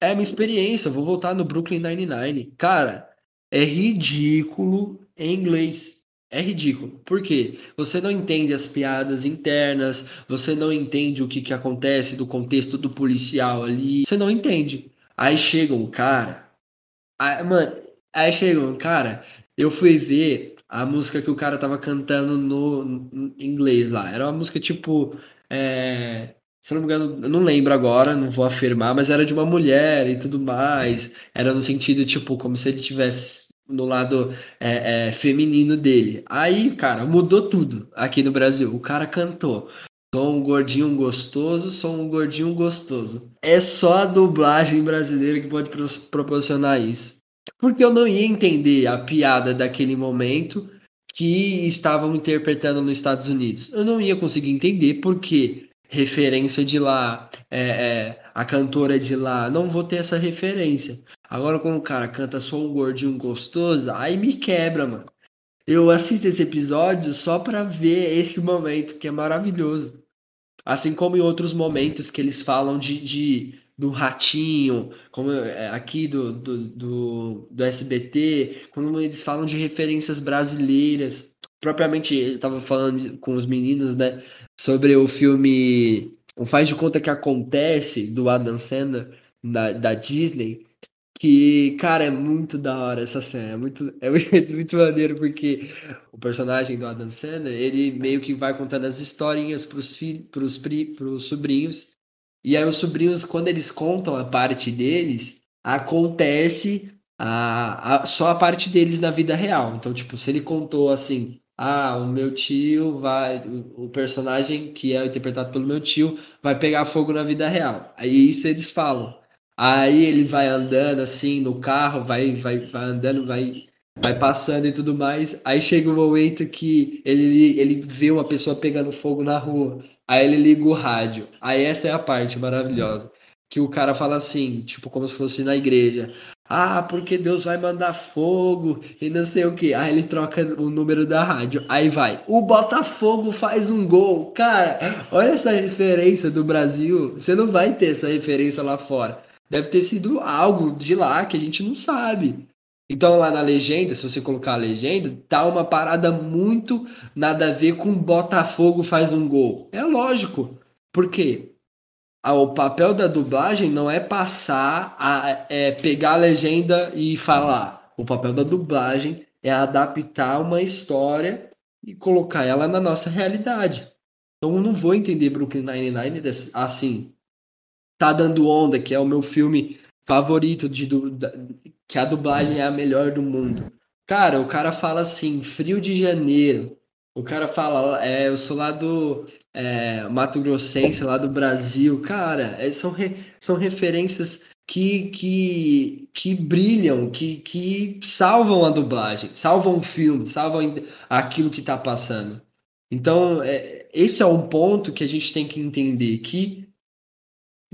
É minha experiência. Vou voltar no Brooklyn Nine-Nine. Cara, é ridículo em inglês. É ridículo. Por quê? Você não entende as piadas internas, você não entende o que, que acontece do contexto do policial ali. Você não entende. Aí chega um cara. Aí, mano, aí chega um cara. Eu fui ver a música que o cara tava cantando no, no inglês lá. Era uma música tipo. É, se não me engano, eu não lembro agora, não vou afirmar, mas era de uma mulher e tudo mais. Era no sentido, tipo, como se ele tivesse no lado é, é, feminino dele. Aí, cara, mudou tudo aqui no Brasil. O cara cantou. Sou um gordinho gostoso, sou um gordinho gostoso. É só a dublagem brasileira que pode proporcionar isso. Porque eu não ia entender a piada daquele momento que estavam interpretando nos Estados Unidos. Eu não ia conseguir entender porque referência de lá, é, é, a cantora de lá, não vou ter essa referência. Agora, quando o cara canta só um gordinho gostoso, aí me quebra, mano. Eu assisto esse episódio só para ver esse momento, que é maravilhoso. Assim como em outros momentos que eles falam de, de do ratinho, como é, aqui do, do, do, do SBT, quando eles falam de referências brasileiras. Propriamente, eu tava falando com os meninos, né, sobre o filme O Faz de Conta que Acontece, do Adam Sandler, da, da Disney, que, cara, é muito da hora essa cena. É muito, é muito maneiro porque o personagem do Adam Sandler, ele meio que vai contando as historinhas pros, filhos, pros, pros sobrinhos. E aí os sobrinhos, quando eles contam a parte deles, acontece a, a, só a parte deles na vida real. Então, tipo, se ele contou assim, ah, o meu tio vai. O personagem que é interpretado pelo meu tio vai pegar fogo na vida real. Aí isso eles falam. Aí ele vai andando assim no carro, vai, vai, vai andando, vai, vai passando e tudo mais. Aí chega um momento que ele, ele vê uma pessoa pegando fogo na rua. Aí ele liga o rádio. Aí essa é a parte maravilhosa. Que o cara fala assim, tipo, como se fosse na igreja. Ah, porque Deus vai mandar fogo e não sei o que. Aí ele troca o número da rádio. Aí vai. O Botafogo faz um gol. Cara, olha essa referência do Brasil. Você não vai ter essa referência lá fora deve ter sido algo de lá que a gente não sabe. Então, lá na legenda, se você colocar a legenda, tá uma parada muito nada a ver com Botafogo faz um gol. É lógico. Por quê? O papel da dublagem não é passar a é pegar a legenda e falar. O papel da dublagem é adaptar uma história e colocar ela na nossa realidade. Então, eu não vou entender Brooklyn Nine-Nine assim Tá Dando Onda, que é o meu filme favorito, de, que a dublagem é a melhor do mundo. Cara, o cara fala assim, frio de janeiro. O cara fala, é, eu sou lá do é, Mato Grossense, lá do Brasil. Cara, é, são, re, são referências que, que, que brilham, que, que salvam a dublagem, salvam o filme, salvam aquilo que está passando. Então, é, esse é um ponto que a gente tem que entender, que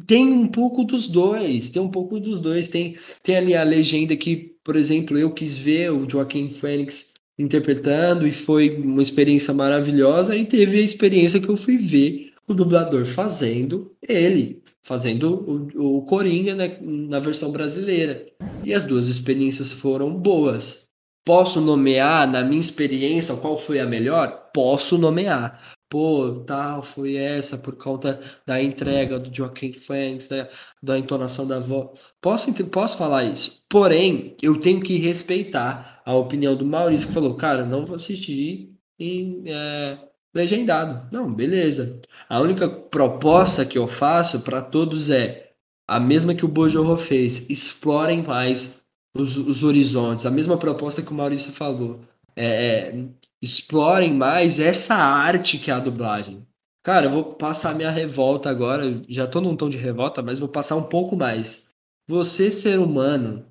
tem um pouco dos dois, tem um pouco dos dois. Tem, tem ali a legenda que, por exemplo, eu quis ver o Joaquim Fênix interpretando e foi uma experiência maravilhosa. E teve a experiência que eu fui ver o dublador fazendo ele, fazendo o, o Coringa né, na versão brasileira. E as duas experiências foram boas. Posso nomear, na minha experiência, qual foi a melhor? Posso nomear pô, tal, foi essa por conta da entrega do Joaquim Phoenix, da, da entonação da voz. Posso, posso falar isso. Porém, eu tenho que respeitar a opinião do Maurício, que falou, cara, não vou assistir em é, legendado. Não, beleza. A única proposta que eu faço para todos é a mesma que o Bojorro fez. Explorem mais os, os horizontes. A mesma proposta que o Maurício falou. É, é, explorem mais essa arte que é a dublagem. Cara, eu vou passar minha revolta agora, já tô num tom de revolta, mas vou passar um pouco mais. Você, ser humano,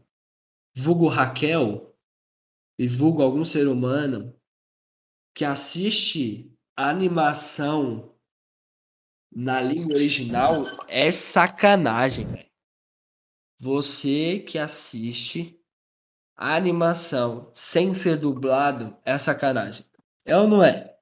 vulgo Raquel, e vulgo algum ser humano, que assiste a animação na língua original, é sacanagem, velho. Você que assiste a animação sem ser dublado é sacanagem. É ou não é?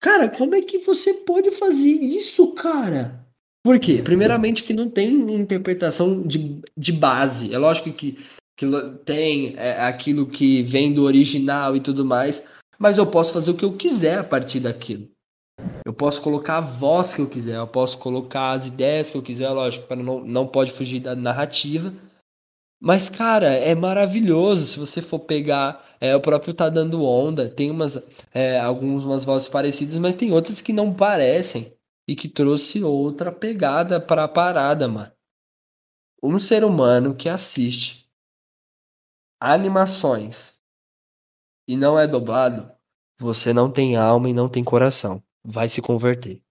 Cara, como é que você pode fazer isso, cara? Por quê? Primeiramente que não tem interpretação de, de base. É lógico que, que tem é, aquilo que vem do original e tudo mais, mas eu posso fazer o que eu quiser a partir daquilo. Eu posso colocar a voz que eu quiser, eu posso colocar as ideias que eu quiser, lógico, para não, não pode fugir da narrativa, mas, cara, é maravilhoso se você for pegar. É, o próprio Tá Dando Onda, tem umas, é, algumas vozes parecidas, mas tem outras que não parecem. E que trouxe outra pegada para a parada, mano. Um ser humano que assiste animações e não é dublado, você não tem alma e não tem coração. Vai se converter.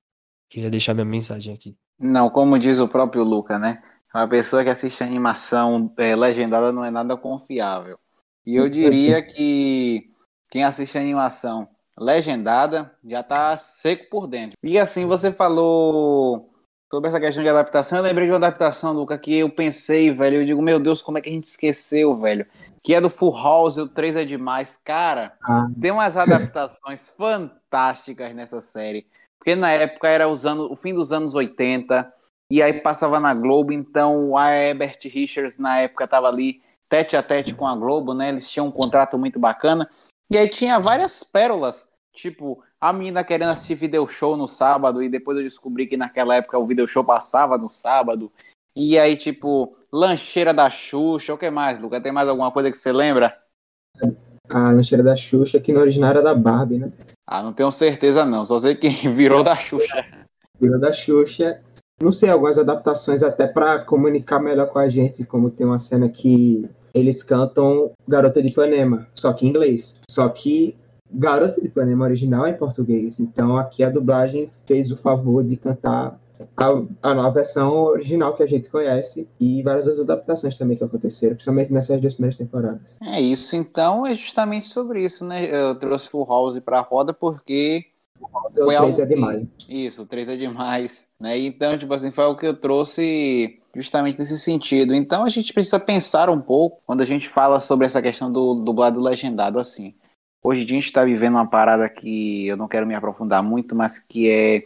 Queria deixar minha mensagem aqui. Não, como diz o próprio Luca, né? Uma pessoa que assiste animação é, legendada não é nada confiável. E eu diria que quem assiste animação legendada já tá seco por dentro. E assim, você falou sobre essa questão de adaptação. Eu lembrei de uma adaptação, Luca, que eu pensei, velho. Eu digo, meu Deus, como é que a gente esqueceu, velho? Que é do Full House, o 3 é demais. Cara, ah. tem umas adaptações fantásticas nessa série. Porque na época era os anos, o fim dos anos 80, e aí passava na Globo, então a Herbert Richards na época estava ali tete a tete com a Globo, né? Eles tinham um contrato muito bacana. E aí tinha várias pérolas, tipo, a menina querendo assistir video show no sábado, e depois eu descobri que naquela época o video show passava no sábado. E aí, tipo, lancheira da Xuxa, o que mais, Luca? Tem mais alguma coisa que você lembra? A lancheira da Xuxa, que no original era da Barbie, né? Ah, não tenho certeza não, só sei que virou da Xuxa. Virou da Xuxa. Não sei, algumas adaptações até para comunicar melhor com a gente, como tem uma cena que eles cantam Garota de Ipanema, só que em inglês. Só que Garota de Ipanema original é em português. Então aqui a dublagem fez o favor de cantar a, a, versão original que a gente conhece e várias outras adaptações também que aconteceram, principalmente nessas duas primeiras temporadas. É isso, então é justamente sobre isso, né? Eu trouxe Full House para a roda porque foi o 3 é demais. Isso, o 3 é demais, né? Então, tipo assim, foi o que eu trouxe justamente nesse sentido. Então a gente precisa pensar um pouco quando a gente fala sobre essa questão do dublado legendado assim. Hoje em dia a gente está vivendo uma parada que eu não quero me aprofundar muito, mas que é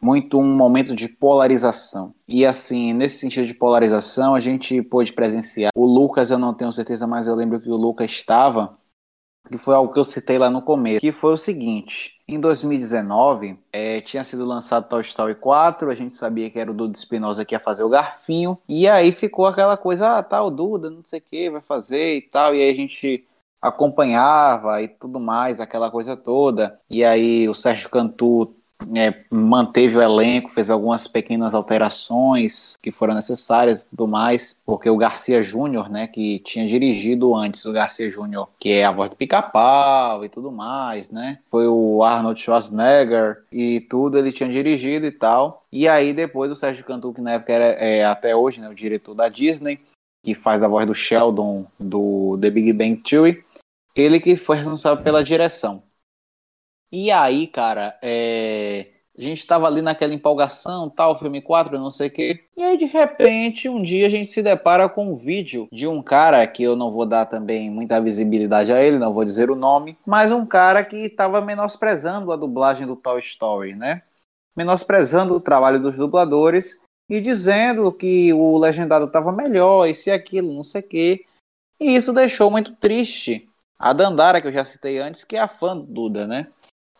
muito um momento de polarização. E assim, nesse sentido de polarização, a gente pôde presenciar. O Lucas, eu não tenho certeza, mas eu lembro que o Lucas estava, que foi algo que eu citei lá no começo, que foi o seguinte: em 2019, é, tinha sido lançado Toy Story 4, a gente sabia que era o Duda Espinosa que ia fazer o Garfinho, e aí ficou aquela coisa, ah, tá, o Duda, não sei o que, vai fazer e tal, e aí a gente acompanhava e tudo mais, aquela coisa toda. E aí o Sérgio Cantu é, manteve o elenco, fez algumas pequenas alterações que foram necessárias e tudo mais, porque o Garcia Júnior, né, que tinha dirigido antes o Garcia Júnior, que é a voz do pica-pau e tudo mais, né, foi o Arnold Schwarzenegger e tudo ele tinha dirigido e tal. E aí depois o Sérgio Cantu, que na época era é, até hoje, né, o diretor da Disney, que faz a voz do Sheldon do The Big Bang Theory, ele que foi responsável pela direção. E aí, cara, é... a gente tava ali naquela empolgação, tal, filme 4, não sei o quê. E aí, de repente, um dia a gente se depara com um vídeo de um cara que eu não vou dar também muita visibilidade a ele, não vou dizer o nome, mas um cara que tava menosprezando a dublagem do Toy Story, né? Menosprezando o trabalho dos dubladores e dizendo que o legendado tava melhor, e se aquilo, não sei o quê. E isso deixou muito triste a Dandara, que eu já citei antes, que é a fã do Duda, né?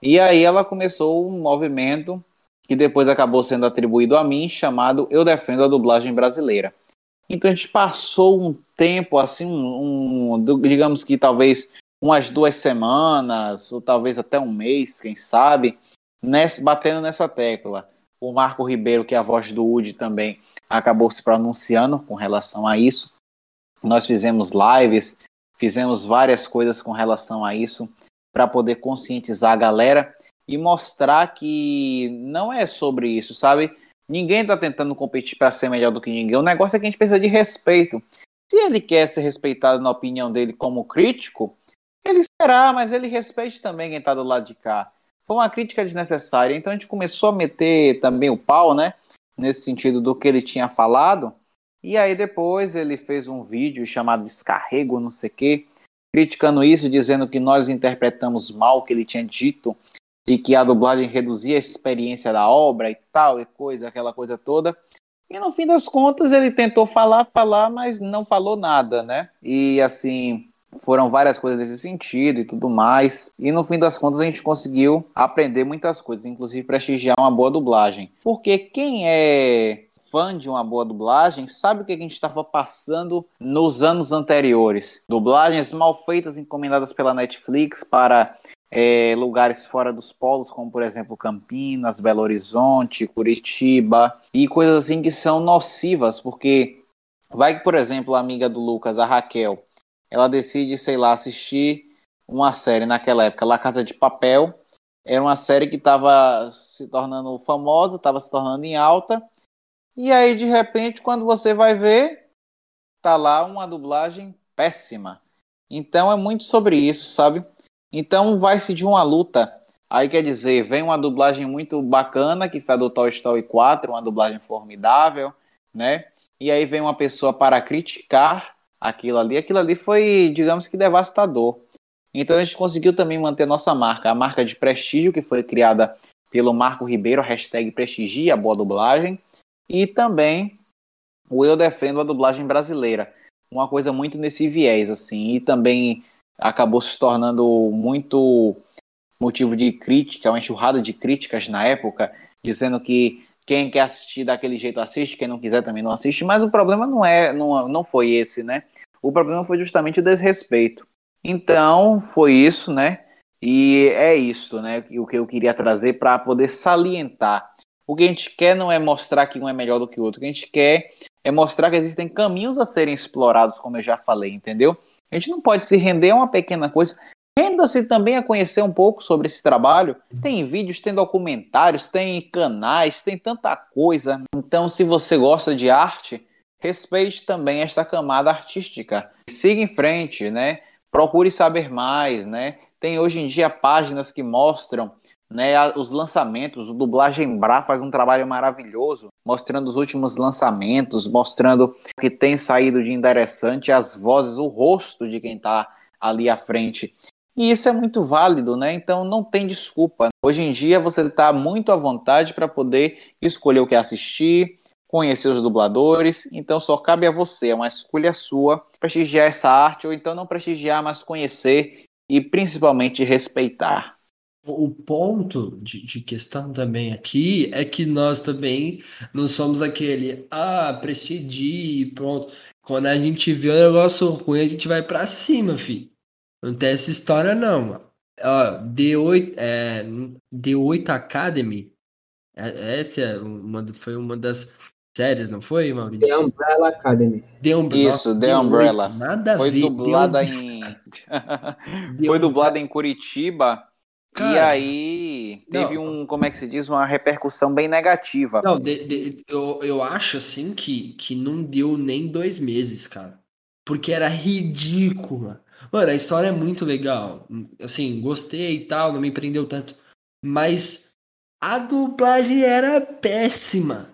E aí ela começou um movimento que depois acabou sendo atribuído a mim, chamado Eu Defendo a Dublagem Brasileira. Então a gente passou um tempo, assim, um, um, digamos que talvez umas duas semanas, ou talvez até um mês, quem sabe, nesse, batendo nessa tecla. O Marco Ribeiro, que é a voz do UD também, acabou se pronunciando com relação a isso. Nós fizemos lives, fizemos várias coisas com relação a isso para poder conscientizar a galera e mostrar que não é sobre isso, sabe? Ninguém está tentando competir para ser melhor do que ninguém. O negócio é que a gente precisa de respeito. Se ele quer ser respeitado na opinião dele como crítico, ele será, mas ele respeite também quem está do lado de cá. Foi uma crítica desnecessária. Então a gente começou a meter também o pau, né? Nesse sentido do que ele tinha falado. E aí depois ele fez um vídeo chamado Descarrego, não sei o quê, criticando isso, dizendo que nós interpretamos mal o que ele tinha dito e que a dublagem reduzia a experiência da obra e tal, e coisa, aquela coisa toda. E no fim das contas ele tentou falar, falar, mas não falou nada, né? E assim, foram várias coisas nesse sentido e tudo mais. E no fim das contas a gente conseguiu aprender muitas coisas, inclusive prestigiar uma boa dublagem. Porque quem é fã de uma boa dublagem sabe o que a gente estava passando nos anos anteriores. Dublagens mal feitas encomendadas pela Netflix para é, lugares fora dos polos, como por exemplo Campinas, Belo Horizonte, Curitiba, e coisas assim que são nocivas, porque vai que, por exemplo, a amiga do Lucas, a Raquel, ela decide, sei lá, assistir uma série naquela época, La Casa de Papel, Era uma série que estava se tornando famosa, estava se tornando em alta. E aí, de repente, quando você vai ver, tá lá uma dublagem péssima. Então é muito sobre isso, sabe? Então vai-se de uma luta. Aí quer dizer, vem uma dublagem muito bacana, que foi a do Toy Story 4, uma dublagem formidável, né? E aí vem uma pessoa para criticar aquilo ali. Aquilo ali foi, digamos que, devastador. Então a gente conseguiu também manter nossa marca, a marca de prestígio, que foi criada pelo Marco Ribeiro, hashtag prestigia boa dublagem. E também o Eu Defendo a Dublagem Brasileira. Uma coisa muito nesse viés, assim. E também acabou se tornando muito motivo de crítica, uma enxurrada de críticas na época, dizendo que quem quer assistir daquele jeito assiste, quem não quiser também não assiste, mas o problema não é, não, não foi esse, né? O problema foi justamente o desrespeito. Então, foi isso, né? E é isso, né? O que eu queria trazer para poder salientar. O que a gente quer não é mostrar que um é melhor do que o outro. O que a gente quer é mostrar que existem caminhos a serem explorados, como eu já falei, entendeu? A gente não pode se render a uma pequena coisa. Renda-se também a conhecer um pouco sobre esse trabalho. Tem vídeos, tem documentários, tem canais, tem tanta coisa. Então, se você gosta de arte, respeite também esta camada artística. Siga em frente, né? Procure saber mais, né? Tem hoje em dia páginas que mostram né, os lançamentos. O Dublagem Bra faz um trabalho maravilhoso, mostrando os últimos lançamentos, mostrando o que tem saído de interessante, as vozes, o rosto de quem está ali à frente. E isso é muito válido, né? Então não tem desculpa. Hoje em dia você está muito à vontade para poder escolher o que assistir, conhecer os dubladores. Então só cabe a você, é uma escolha sua, prestigiar essa arte ou então não prestigiar, mas conhecer e principalmente respeitar. O ponto de, de, questão também aqui é que nós também não somos aquele, ah, prestigie, pronto. Quando a gente vê um negócio ruim, a gente vai para cima, filho. Não tem essa história, não. Ó, D8, é, D8 Academy, é, essa é uma, foi uma das séries, não foi, Maurício? The Umbrella Academy. The Umbrella. Isso, The Umbrella. Nada foi a ver. Dublada em... foi dublada em Curitiba Cara, e aí teve não, um, como é que se diz, uma repercussão bem negativa. Não, de, de, eu, eu acho assim que, que não deu nem dois meses, cara. Porque era ridícula. Mano, a história é muito legal. Assim, gostei e tal, não me prendeu tanto. Mas a dublagem era péssima.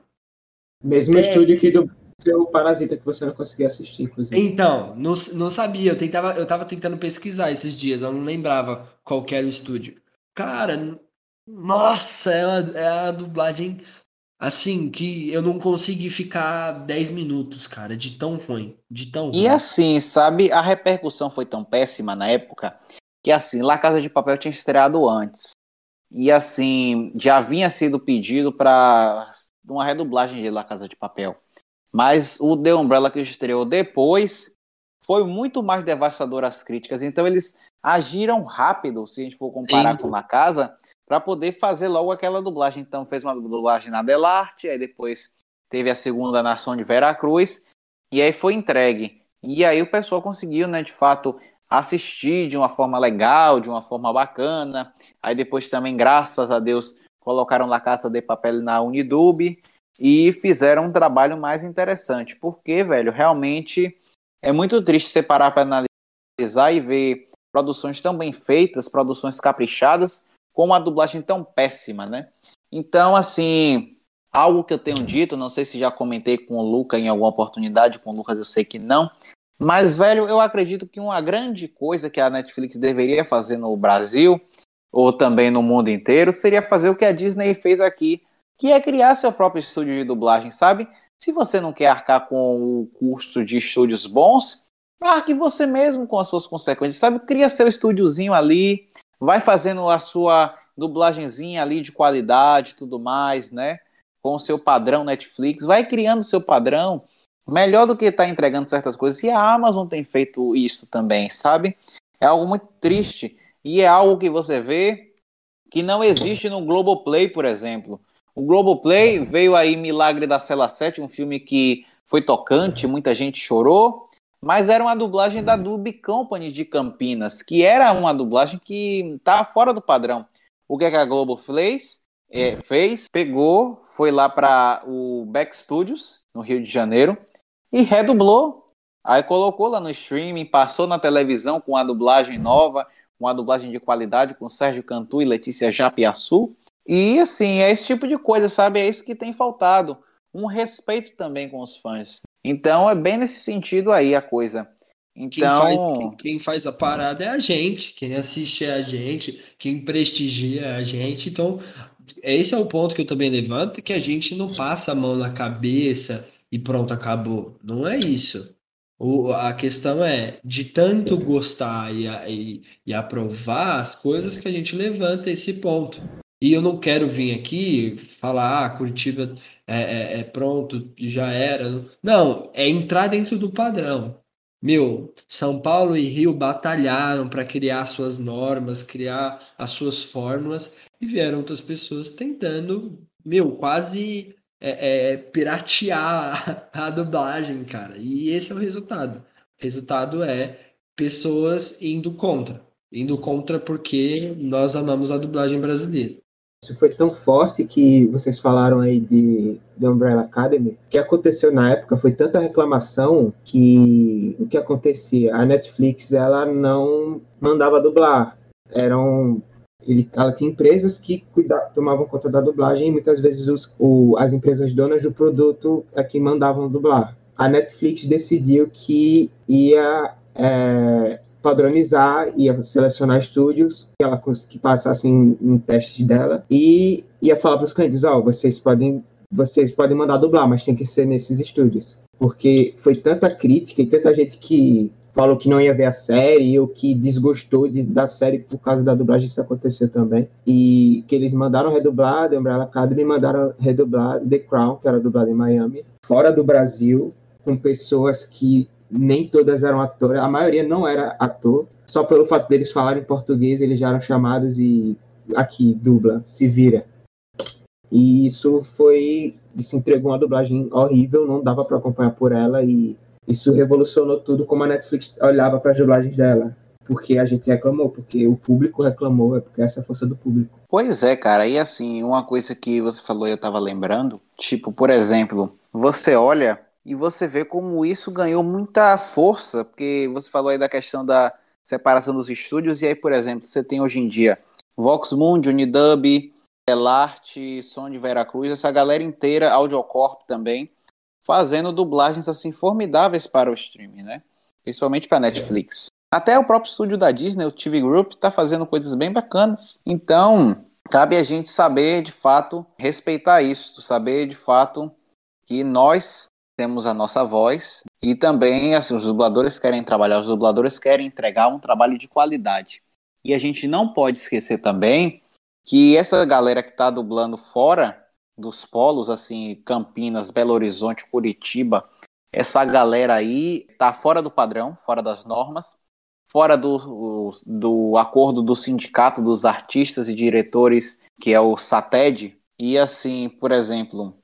Mesmo péssima. estúdio que do seu Parasita que você não conseguia assistir, inclusive. Então, não, não sabia. Eu, tentava, eu tava tentando pesquisar esses dias, eu não lembrava qual era o estúdio. Cara, nossa, é a, é a dublagem assim que eu não consegui ficar 10 minutos, cara, de tão ruim, de tão ruim. E assim, sabe, a repercussão foi tão péssima na época que assim, La Casa de Papel tinha estreado antes. E assim, já havia sido pedido para uma redublagem de La Casa de Papel. Mas o The Umbrella que estreou depois foi muito mais devastador as críticas. Então eles agiram rápido, se a gente for comparar Sim. com La Casa, para poder fazer logo aquela dublagem. Então fez uma dublagem na Delarte, aí depois teve a segunda nação de Veracruz, e aí foi entregue. E aí o pessoal conseguiu, né, de fato, assistir de uma forma legal, de uma forma bacana. Aí depois também, graças a Deus, colocaram La Casa de Papel na Unidub e fizeram um trabalho mais interessante. Porque, velho, realmente é muito triste separar para analisar e ver produções tão bem feitas, produções caprichadas, com uma dublagem tão péssima, né? Então, assim, algo que eu tenho dito, não sei se já comentei com o Luca em alguma oportunidade, com o Lucas eu sei que não, mas, velho, eu acredito que uma grande coisa que a Netflix deveria fazer no Brasil, ou também no mundo inteiro, seria fazer o que a Disney fez aqui, que é criar seu próprio estúdio de dublagem, sabe? Se você não quer arcar com o custo de estúdios bons, Marque você mesmo com as suas consequências, sabe? Cria seu estúdiozinho ali, vai fazendo a sua dublagenzinha ali de qualidade tudo mais, né? Com o seu padrão Netflix, vai criando seu padrão, melhor do que tá entregando certas coisas. E a Amazon tem feito isso também, sabe? É algo muito triste e é algo que você vê que não existe no Globoplay, por exemplo. O Globoplay veio aí Milagre da Cela 7, um filme que foi tocante, muita gente chorou, mas era uma dublagem da Dub Company de Campinas, que era uma dublagem que estava fora do padrão. O que, é que a Globo fez? É, fez, pegou, foi lá para o Back Studios, no Rio de Janeiro, e redublou. Aí colocou lá no streaming, passou na televisão com a dublagem nova, com a dublagem de qualidade, com Sérgio Cantu e Letícia Japiaçu. E assim, é esse tipo de coisa, sabe? É isso que tem faltado. Um respeito também com os fãs. Então é bem nesse sentido aí a coisa. Então... Quem faz, quem, faz, a parada é a gente, quem assiste é a gente, quem prestigia é a gente. Então, esse é o ponto que eu também levanto, que a gente não passa a mão na cabeça e pronto, acabou. Não é isso. O, a questão é de tanto gostar e, e, e aprovar as coisas que a gente levanta esse ponto. E eu não quero vir aqui falar, ah, Curitiba é, é, é pronto, já era. Não, é entrar dentro do padrão. Meu, São Paulo e Rio batalharam para criar suas normas, criar as suas fórmulas, e vieram outras pessoas tentando, meu, quase é, é, piratear a, a dublagem, cara. E esse é o resultado. O resultado é pessoas indo contra. Indo contra porque nós amamos a dublagem brasileira. Isso foi tão forte que vocês falaram aí de Umbrella Academy. O que aconteceu na época foi tanta reclamação que o que acontecia? A Netflix ela não mandava dublar. Eram ele, ela tinha empresas que cuida, tomavam conta da dublagem e muitas vezes os, o, as empresas donas do produto é que mandavam dublar. A Netflix decidiu que ia é, padronizar, ia selecionar estúdios que ela que passassem em, em testes dela e ia falar para os clientes, ó, oh, vocês podem vocês podem mandar dublar, mas tem que ser nesses estúdios. Porque foi tanta crítica e tanta gente que falou que não ia ver a série ou que desgostou de, da série por causa da dublagem, isso aconteceu também. E que eles mandaram redublar The Umbrella Academy mandaram redublar The Crown, que era dublado em Miami, fora do Brasil, com pessoas que nem todas eram atores, a maioria não era ator, só pelo fato deles falarem português, eles já eram chamados e aqui, dubla, se vira. E isso foi, isso entregou uma dublagem horrível, não dava para acompanhar por ela e isso revolucionou tudo como a Netflix olhava para as dublagens dela. Porque a gente reclamou, porque o público reclamou, é porque essa é a força do público. Pois é, cara, e assim, uma coisa que você falou e eu tava lembrando, tipo, por exemplo, você olha e você vê como isso ganhou muita força, porque você falou aí da questão da separação dos estúdios, e aí, por exemplo, você tem hoje em dia Vox Mundi, Unidub, Elarte, Som de Veracruz, essa galera inteira, Audiocorp também, fazendo dublagens assim formidáveis para o streaming, né? Principalmente para Netflix. Até o próprio estúdio da Disney, o TV Group, está fazendo coisas bem bacanas. Então, cabe a gente saber de fato respeitar isso, saber de fato que nós temos a nossa voz e também assim, os dubladores querem trabalhar, os dubladores querem entregar um trabalho de qualidade. E a gente não pode esquecer também que essa galera que está dublando fora dos polos, assim, Campinas, Belo Horizonte, Curitiba, essa galera aí tá fora do padrão, fora das normas, fora do, do acordo do sindicato dos artistas e diretores, que é o SATED. E assim, por exemplo,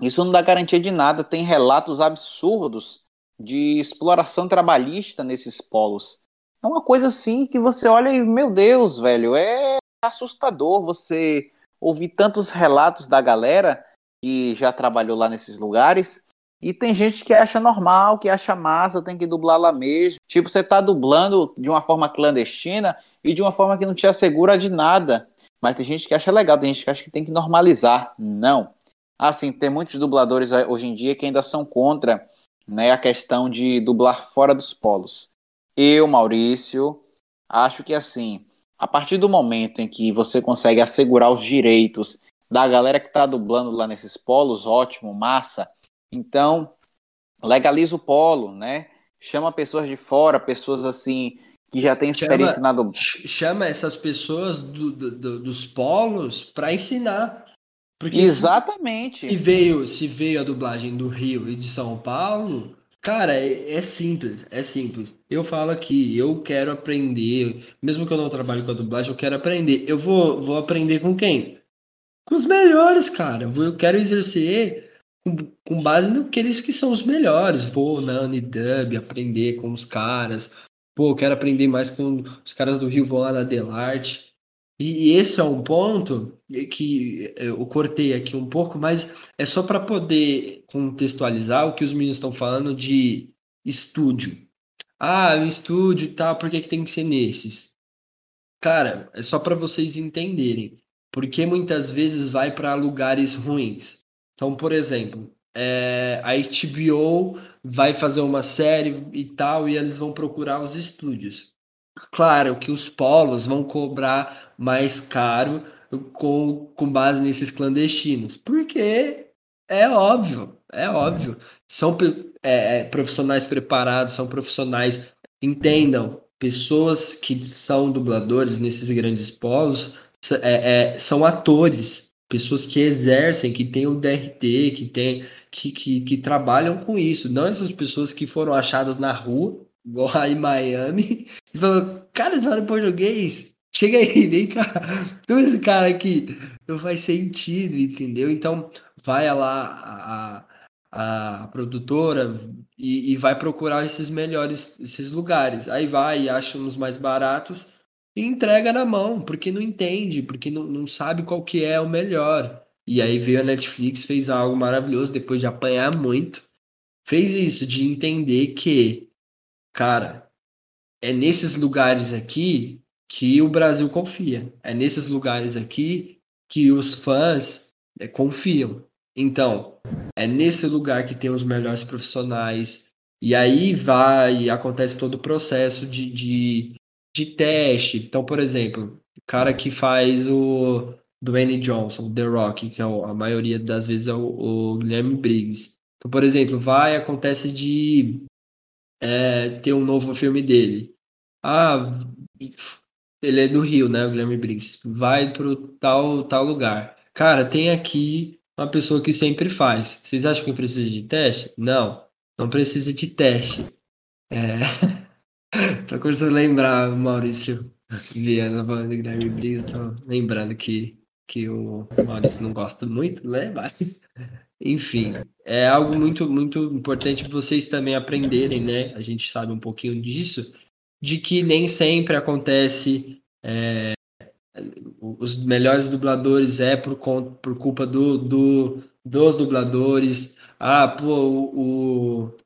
isso não dá garantia de nada. Tem relatos absurdos de exploração trabalhista nesses polos. É uma coisa assim que você olha e, meu Deus, velho, é assustador você ouvir tantos relatos da galera que já trabalhou lá nesses lugares. E tem gente que acha normal, que acha massa, tem que dublar lá mesmo. Tipo, você tá dublando de uma forma clandestina e de uma forma que não te assegura de nada. Mas tem gente que acha legal, tem gente que acha que tem que normalizar. Não. Assim, tem muitos dubladores hoje em dia que ainda são contra né, a questão de dublar fora dos polos. Eu, Maurício, acho que assim, a partir do momento em que você consegue assegurar os direitos da galera que está dublando lá nesses polos, ótimo, massa. Então, legaliza o polo, né? Chama pessoas de fora, pessoas assim que já têm experiência chama, na dublagem. Chama essas pessoas do, do, dos polos para ensinar. Porque Exatamente. Se, veio, se veio a dublagem do Rio e de São Paulo, cara, é, é, simples, é simples. Eu falo aqui, eu quero aprender, mesmo que eu não trabalhe com a dublagem, eu quero aprender. Eu vou, vou aprender com quem? Com os melhores, cara. Eu quero exercer com, com base naqueles que são os melhores. Vou na Unidub aprender com os caras. Pô, eu quero aprender mais com os caras do Rio, vou lá na Delarte. E esse é um ponto que eu cortei aqui um pouco, mas é só para poder contextualizar o que os meninos estão falando de estúdio. Ah, o estúdio e tal, por que, que tem que ser nesses? Cara, é só para vocês entenderem. Porque muitas vezes vai para lugares ruins. Então, por exemplo, é, a HBO vai fazer uma série e tal, e eles vão procurar os estúdios. Claro que os polos vão cobrar mais caro com, com base nesses clandestinos, porque é óbvio, é óbvio. São é, é, profissionais preparados, são profissionais, entendam, pessoas que são dubladores nesses grandes polos é, é, são atores, pessoas que exercem, que têm o DRT, que, tem, que, que, que trabalham com isso, não essas pessoas que foram achadas na rua igual em Miami, e falou, cara, você fala português? Chega aí, vem cá. Então esse cara aqui não faz sentido, entendeu? Então vai lá a, a produtora e, e, vai procurar esses melhores, esses lugares. Aí vai e acha uns mais baratos e entrega na mão, porque não entende, porque não, não sabe qual que é o melhor. E aí veio a Netflix, fez algo maravilhoso, depois de apanhar muito. Fez isso, de entender que cara, é nesses lugares aqui que o Brasil confia. É nesses lugares aqui que os fãs é, confiam. Então, é nesse lugar que tem os melhores profissionais. E aí vai e acontece todo o processo de, de, de teste. Então, por exemplo, o cara que faz o Dwayne Johnson, The Rock, que é a maioria das vezes é o, o Guilherme Briggs. Então, por exemplo, vai, acontece de é, ter um novo filme dele. Ah, ele é do Rio, né, o Guilherme Briggs. Vai pro tal, tal lugar. Cara, tem aqui uma pessoa que sempre faz. Vocês acham que precisa de teste? Não, não precisa de teste. É... tô começando a lembrar, Maurício Viana falando de Guilherme Briggs, tô lembrando que, que o Maurício não gosta muito, né? Mas enfim, é algo muito, muito importante vocês também aprenderem, né? A gente sabe um pouquinho disso, de que nem sempre acontece. É, os melhores dubladores é por, por culpa do, do, dos dubladores. Ah, pô, o, o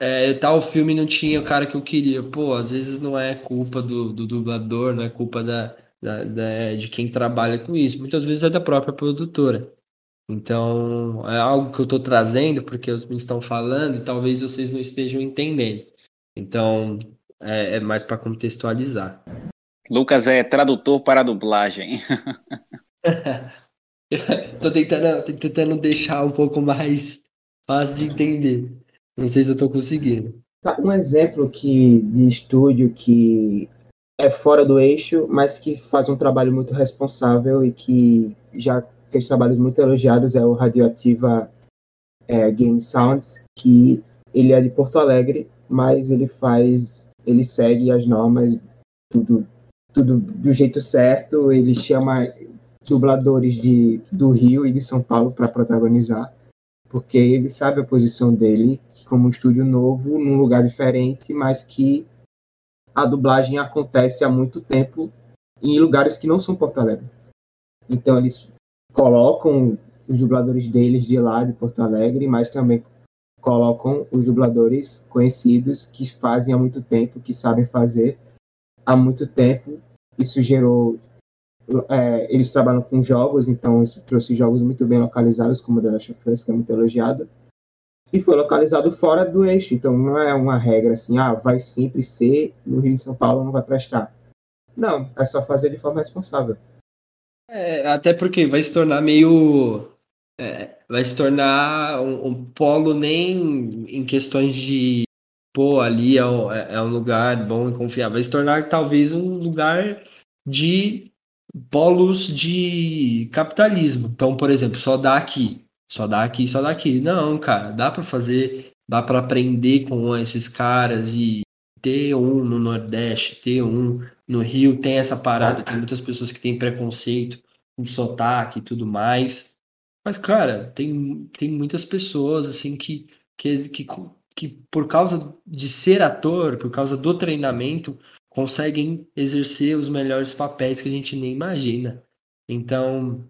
é, tal filme não tinha o cara que eu queria. Pô, às vezes não é culpa do, do dublador, não é culpa da, da, da, de quem trabalha com isso. Muitas vezes é da própria produtora. Então, é algo que eu estou trazendo porque meninos estão falando e talvez vocês não estejam entendendo. Então, é, é mais para contextualizar. Lucas é tradutor para dublagem. Estou tentando, tentando deixar um pouco mais fácil de entender. Não sei se eu estou conseguindo. Tá, um exemplo que, de estúdio que é fora do eixo, mas que faz um trabalho muito responsável e que já aqueles trabalhos muito elogiados é o Radioativa é, Game Sounds, que ele é de Porto Alegre, mas ele faz, ele segue as normas, tudo, tudo do jeito certo, ele chama dubladores de, do Rio e de São Paulo para protagonizar, porque ele sabe a posição dele como um estúdio novo, num lugar diferente, mas que a dublagem acontece há muito tempo em lugares que não são Porto Alegre. Então eles colocam os dubladores deles de lá de Porto Alegre, mas também colocam os dubladores conhecidos que fazem há muito tempo, que sabem fazer há muito tempo. Isso gerou. É, eles trabalham com jogos, então isso trouxe jogos muito bem localizados, como The Last of Us, que é muito elogiado. E foi localizado fora do eixo, então não é uma regra assim, ah, vai sempre ser no Rio de São Paulo, não vai prestar. Não, é só fazer de forma responsável. É, até porque vai se tornar meio. É, vai se tornar um, um, polo nem em questões de. Pô, ali é um, é, é um lugar bom e confiável. Vai se tornar talvez um lugar de polos de capitalismo. Então, por exemplo, só dá aqui, só dá aqui, só dá aqui. Não, cara, dá para fazer, dá para aprender com esses caras e ter um no Nordeste, ter um no Rio tem essa parada, tem muitas pessoas que têm preconceito com sotaque e tudo mais. Mas, cara, tem, tem muitas pessoas, assim, que, que, que, que por causa de ser ator, por causa do treinamento, conseguem exercer os melhores papéis que a gente nem imagina. Então,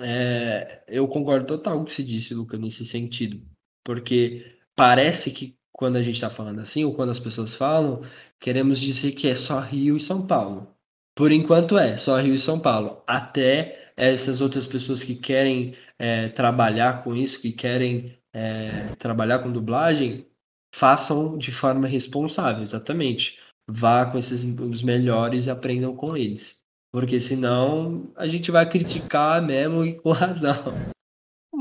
é, eu concordo total com o que você disse, Luca, nesse sentido. Porque parece que quando a gente está falando assim, ou quando as pessoas falam, queremos dizer que é só Rio e São Paulo. Por enquanto é, só Rio e São Paulo. Até essas outras pessoas que querem é, trabalhar com isso, que querem é, trabalhar com dublagem, façam de forma responsável, exatamente. Vá com esses os melhores e aprendam com eles. Porque senão a gente vai criticar mesmo e com razão.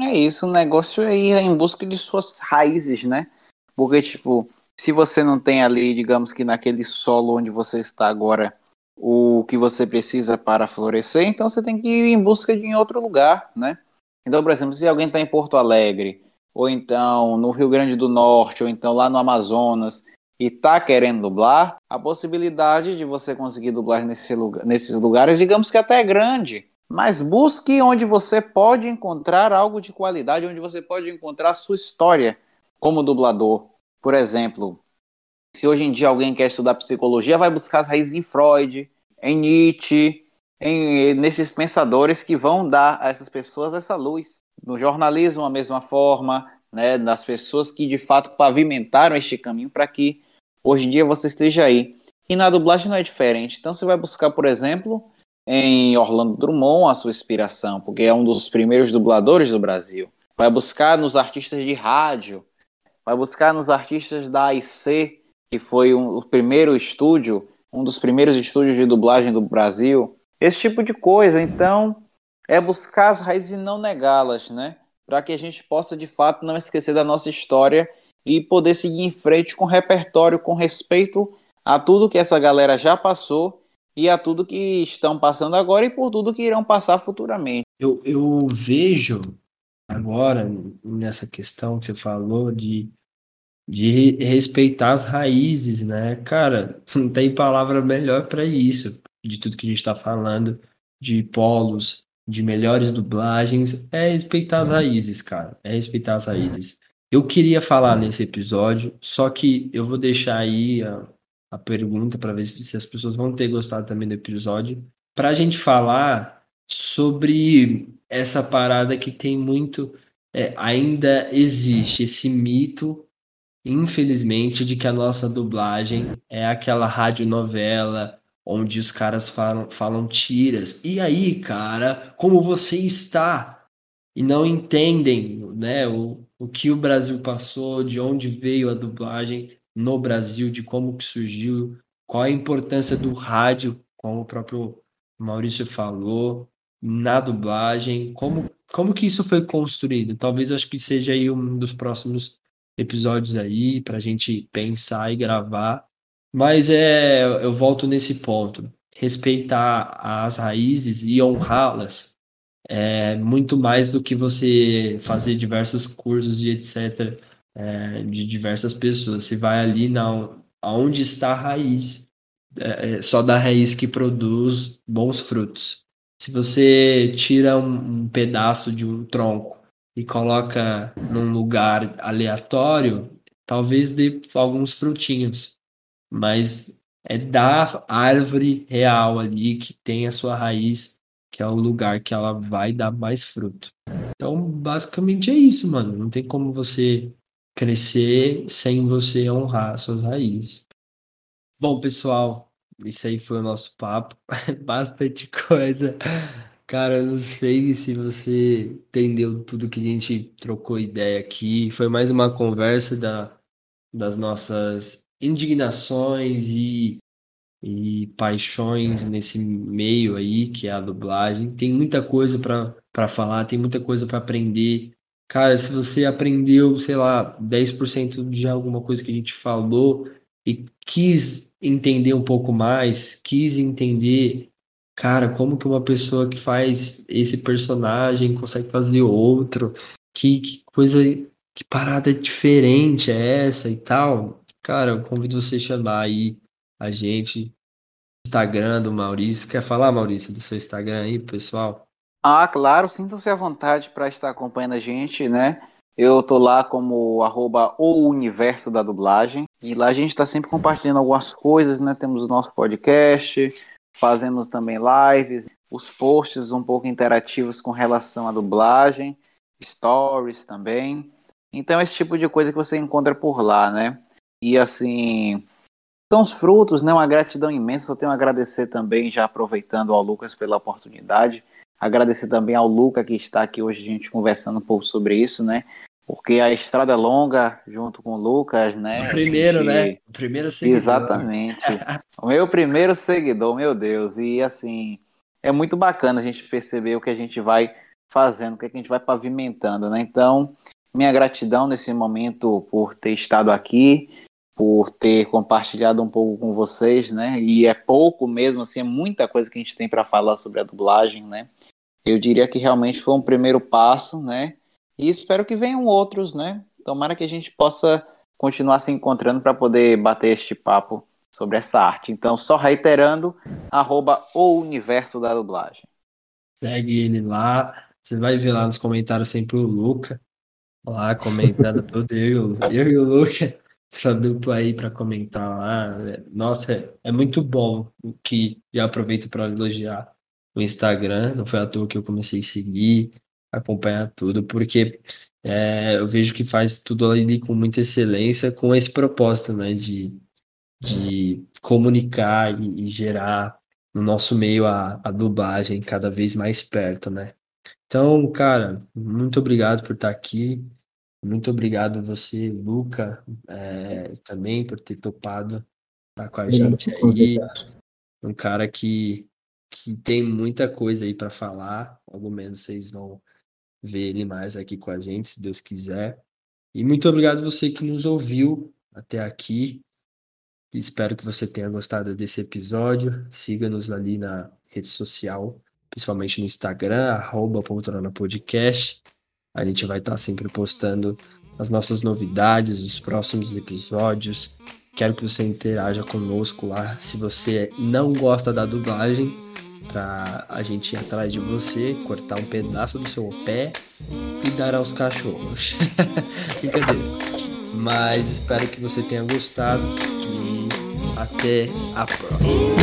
É isso, o negócio é ir em busca de suas raízes, né? Porque, tipo, se você não tem ali, digamos que naquele solo onde você está agora, o que você precisa para florescer, então você tem que ir em busca de em outro lugar, né? Então, por exemplo, se alguém está em Porto Alegre, ou então no Rio Grande do Norte, ou então lá no Amazonas, e está querendo dublar, a possibilidade de você conseguir dublar nesse lugar, nesses lugares, digamos que até é grande. Mas busque onde você pode encontrar algo de qualidade, onde você pode encontrar a sua história como dublador. Por exemplo, se hoje em dia alguém quer estudar psicologia, vai buscar as raízes em Freud, em Nietzsche, em, nesses pensadores que vão dar a essas pessoas essa luz. No jornalismo, a mesma forma, né, das pessoas que de fato pavimentaram este caminho para que hoje em dia você esteja aí. E na dublagem não é diferente. Então você vai buscar, por exemplo, em Orlando Drummond a sua inspiração, porque é um dos primeiros dubladores do Brasil. Vai buscar nos artistas de rádio, vai buscar nos artistas da AIC, que foi um, o primeiro estúdio, um dos primeiros estúdios de dublagem do Brasil. Esse tipo de coisa, então, é buscar as raízes e não negá-las, né? Para que a gente possa, de fato, não esquecer da nossa história e poder seguir em frente com repertório, com respeito a tudo que essa galera já passou e a tudo que estão passando agora e por tudo que irão passar futuramente. Eu, eu vejo agora nessa questão que você falou de de respeitar as raízes, né? Cara, não tem palavra melhor para isso, de tudo que a gente está falando, de polos, de melhores dublagens, é respeitar as raízes, cara. É respeitar as raízes. Eu queria falar nesse episódio, só que eu vou deixar aí a, a pergunta para ver se, se, as pessoas vão ter gostado também do episódio, para a gente falar sobre essa parada que tem muito. É, ainda existe esse mito infelizmente, de que a nossa dublagem é aquela radionovela onde os caras falam, falam tiras. E aí, cara, como você está? E não entendem né, o, o que o Brasil passou, de onde veio a dublagem no Brasil, de como que surgiu, qual a importância do rádio, como o próprio Maurício falou, na dublagem, como, como que isso foi construído. Talvez acho que seja aí um dos próximos episódios aí para a gente pensar e gravar. Mas é, eu volto nesse ponto. Respeitar as raízes e honrá-las é muito mais do que você fazer diversos cursos e etc. É, de diversas pessoas. Você vai ali na, aonde está a raiz. É, é só da raiz que produz bons frutos. Se você tira um, um pedaço de um tronco e coloca num lugar aleatório, talvez dê alguns frutinhos, mas é da árvore real ali que tem a sua raiz, que é o lugar que ela vai dar mais fruto. Então, basicamente é isso, mano. Não tem como você crescer sem você honrar suas raízes. Bom, pessoal, isso aí foi o nosso papo. Bastante coisa. Cara, eu não sei se você entendeu tudo que a gente trocou ideia aqui. Foi mais uma conversa da, das nossas indignações e, e paixões nesse meio aí, que é a dublagem. Tem muita coisa para falar, tem muita coisa para aprender. Cara, se você aprendeu, sei lá, 10% de alguma coisa que a gente falou e quis entender um pouco mais, quis entender cara, como que uma pessoa que faz esse personagem consegue fazer outro? Que, que coisa, que parada diferente é essa e tal? Cara, eu convido você a chamar aí a gente. Instagram do Maurício. Quer falar, Maurício, do seu Instagram aí, pessoal? Ah, claro, sintam-se à vontade para estar acompanhando a gente, né? Eu tô lá como arroba o universo da dublagem. E lá a gente está sempre compartilhando algumas coisas, né? Temos o nosso podcast, fazemos também lives, os posts um pouco interativos com relação à dublagem, stories também. Então, esse tipo de coisa que você encontra por lá, né? E assim, são os frutos, né? Uma gratidão imensa. Eu tenho a agradecer também, já aproveitando ao Lucas pela oportunidade. Agradecer também ao Luca que está aqui hoje a gente conversando um pouco sobre isso, né? porque a estrada é longa, junto com o Lucas, né? O primeiro, gente... né? O primeiro seguidor. Exatamente. o meu primeiro seguidor, meu Deus. E assim, é muito bacana a gente perceber o que a gente vai fazendo, o que a gente vai pavimentando, né? Então, minha gratidão nesse momento por ter estado aqui, por ter compartilhado um pouco com vocês, né? E é pouco mesmo, assim, é muita coisa que a gente tem para falar sobre a dublagem, né? Eu diria que realmente foi um primeiro passo, né? E espero que venham outros, né? Tomara que a gente possa continuar se encontrando para poder bater este papo sobre essa arte. Então, só reiterando, arroba o universo da dublagem. Segue ele lá. Você vai ver lá nos comentários sempre o Luca. Lá comentando tudo, eu, eu e o Luca, essa dupla aí para comentar lá. Nossa, é, é muito bom o que já aproveito para elogiar o Instagram. Não foi à toa que eu comecei a seguir acompanhar tudo, porque é, eu vejo que faz tudo ali com muita excelência, com esse propósito, né, de, de comunicar e, e gerar no nosso meio a, a dublagem cada vez mais perto, né. Então, cara, muito obrigado por estar aqui, muito obrigado a você, Luca, é, também por ter topado estar com a gente aí, um cara que que tem muita coisa aí para falar, pelo menos vocês vão ver ele mais aqui com a gente, se Deus quiser. E muito obrigado você que nos ouviu até aqui. Espero que você tenha gostado desse episódio. Siga-nos ali na rede social, principalmente no Instagram, arroba Podcast. A gente vai estar sempre postando as nossas novidades, os próximos episódios. Quero que você interaja conosco lá. Se você não gosta da dublagem, para a gente ir atrás de você, cortar um pedaço do seu pé e dar aos cachorros. Brincadeira. Mas espero que você tenha gostado e até a próxima.